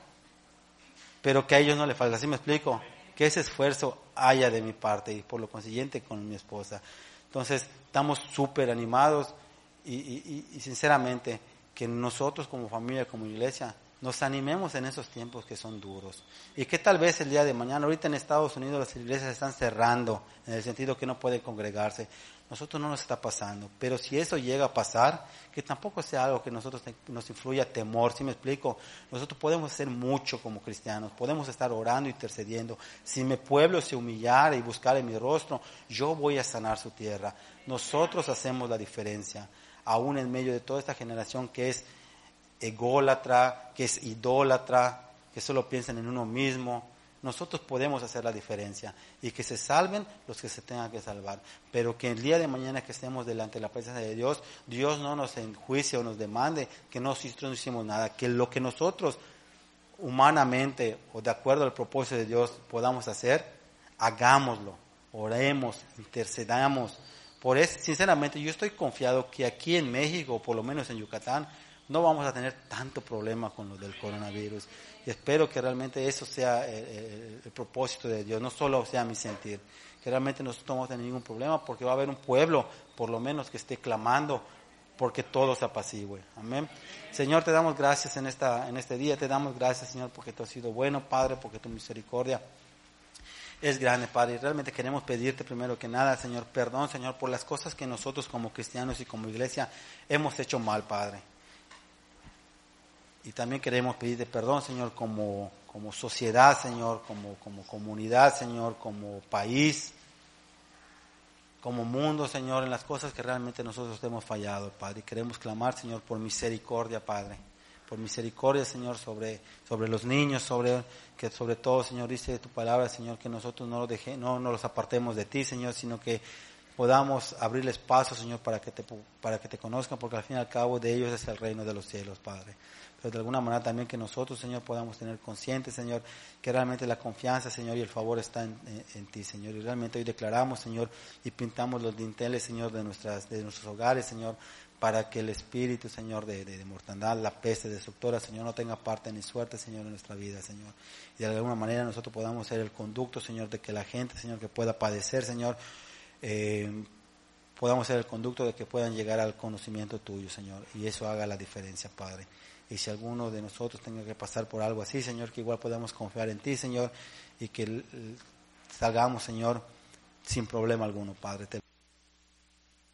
pero que a ellos no le falta. ¿Así me explico? Que ese esfuerzo haya de mi parte y por lo consiguiente con mi esposa. Entonces, estamos súper animados y, y, y, sinceramente que nosotros como familia, como iglesia, nos animemos en esos tiempos que son duros. Y que tal vez el día de mañana, ahorita en Estados Unidos las iglesias están cerrando, en el sentido que no pueden congregarse nosotros no nos está pasando. Pero si eso llega a pasar, que tampoco sea algo que nosotros nos influya temor, si me explico? Nosotros podemos hacer mucho como cristianos, podemos estar orando, intercediendo. Si mi pueblo se humillara y buscara en mi rostro, yo voy a sanar su tierra. Nosotros hacemos la diferencia, aún en medio de toda esta generación que es ególatra, que es idólatra, que solo piensan en uno mismo, nosotros podemos hacer la diferencia y que se salven los que se tengan que salvar. Pero que el día de mañana que estemos delante de la presencia de Dios, Dios no nos enjuicie o nos demande que nosotros no hicimos nada, que lo que nosotros humanamente o de acuerdo al propósito de Dios podamos hacer, hagámoslo, oremos, intercedamos. Por eso, sinceramente, yo estoy confiado que aquí en México, o por lo menos en Yucatán, no vamos a tener tanto problema con lo del coronavirus. Y espero que realmente eso sea el, propósito de Dios, no solo sea mi sentir, que realmente nosotros no vamos a tener ningún problema porque va a haber un pueblo, por lo menos, que esté clamando porque todo se apacigüe. Amén. Señor, te damos gracias en, esta, en este día, te damos gracias, Señor, porque tú has sido bueno, Padre, porque tu misericordia es grande, Padre. Y realmente queremos pedirte primero que nada, Señor, perdón, Señor, por las cosas que nosotros como cristianos y como iglesia hemos hecho mal, Padre. Y también queremos pedirte perdón, Señor, como, como sociedad, Señor, como, como comunidad, Señor, como país, como mundo, Señor, en las cosas que realmente nosotros hemos fallado, Padre. Y queremos clamar, Señor, por misericordia, Padre. Por misericordia, Señor, sobre, sobre los niños, sobre, que sobre todo, Señor, dice tu palabra, Señor, que nosotros no los, deje, no, no los apartemos de ti, Señor, sino que podamos abrirles paso, Señor, para que, te, para que te conozcan, porque al fin y al cabo de ellos es el reino de los cielos, Padre pero de alguna manera también que nosotros, Señor, podamos tener consciente, Señor, que realmente la confianza, Señor, y el favor está en, ti, Señor. Y realmente hoy declaramos, Señor, y pintamos los dinteles, Señor, de, nuestras, de nuestros hogares, Señor, para que el espíritu, Señor, de, de, mortandad, la peste destructora, Señor, no tenga parte ni suerte, Señor, en nuestra vida, Señor. Y de alguna manera nosotros podamos ser el conducto, Señor, de que la gente, Señor, que pueda padecer, Señor, eh, podamos ser el conducto de que puedan llegar al conocimiento tuyo, Señor. Y eso haga la diferencia, Padre. Y si alguno de nosotros tenga que pasar por algo así, Señor, que igual podamos confiar en ti, Señor, y que salgamos, Señor, sin problema alguno, Padre.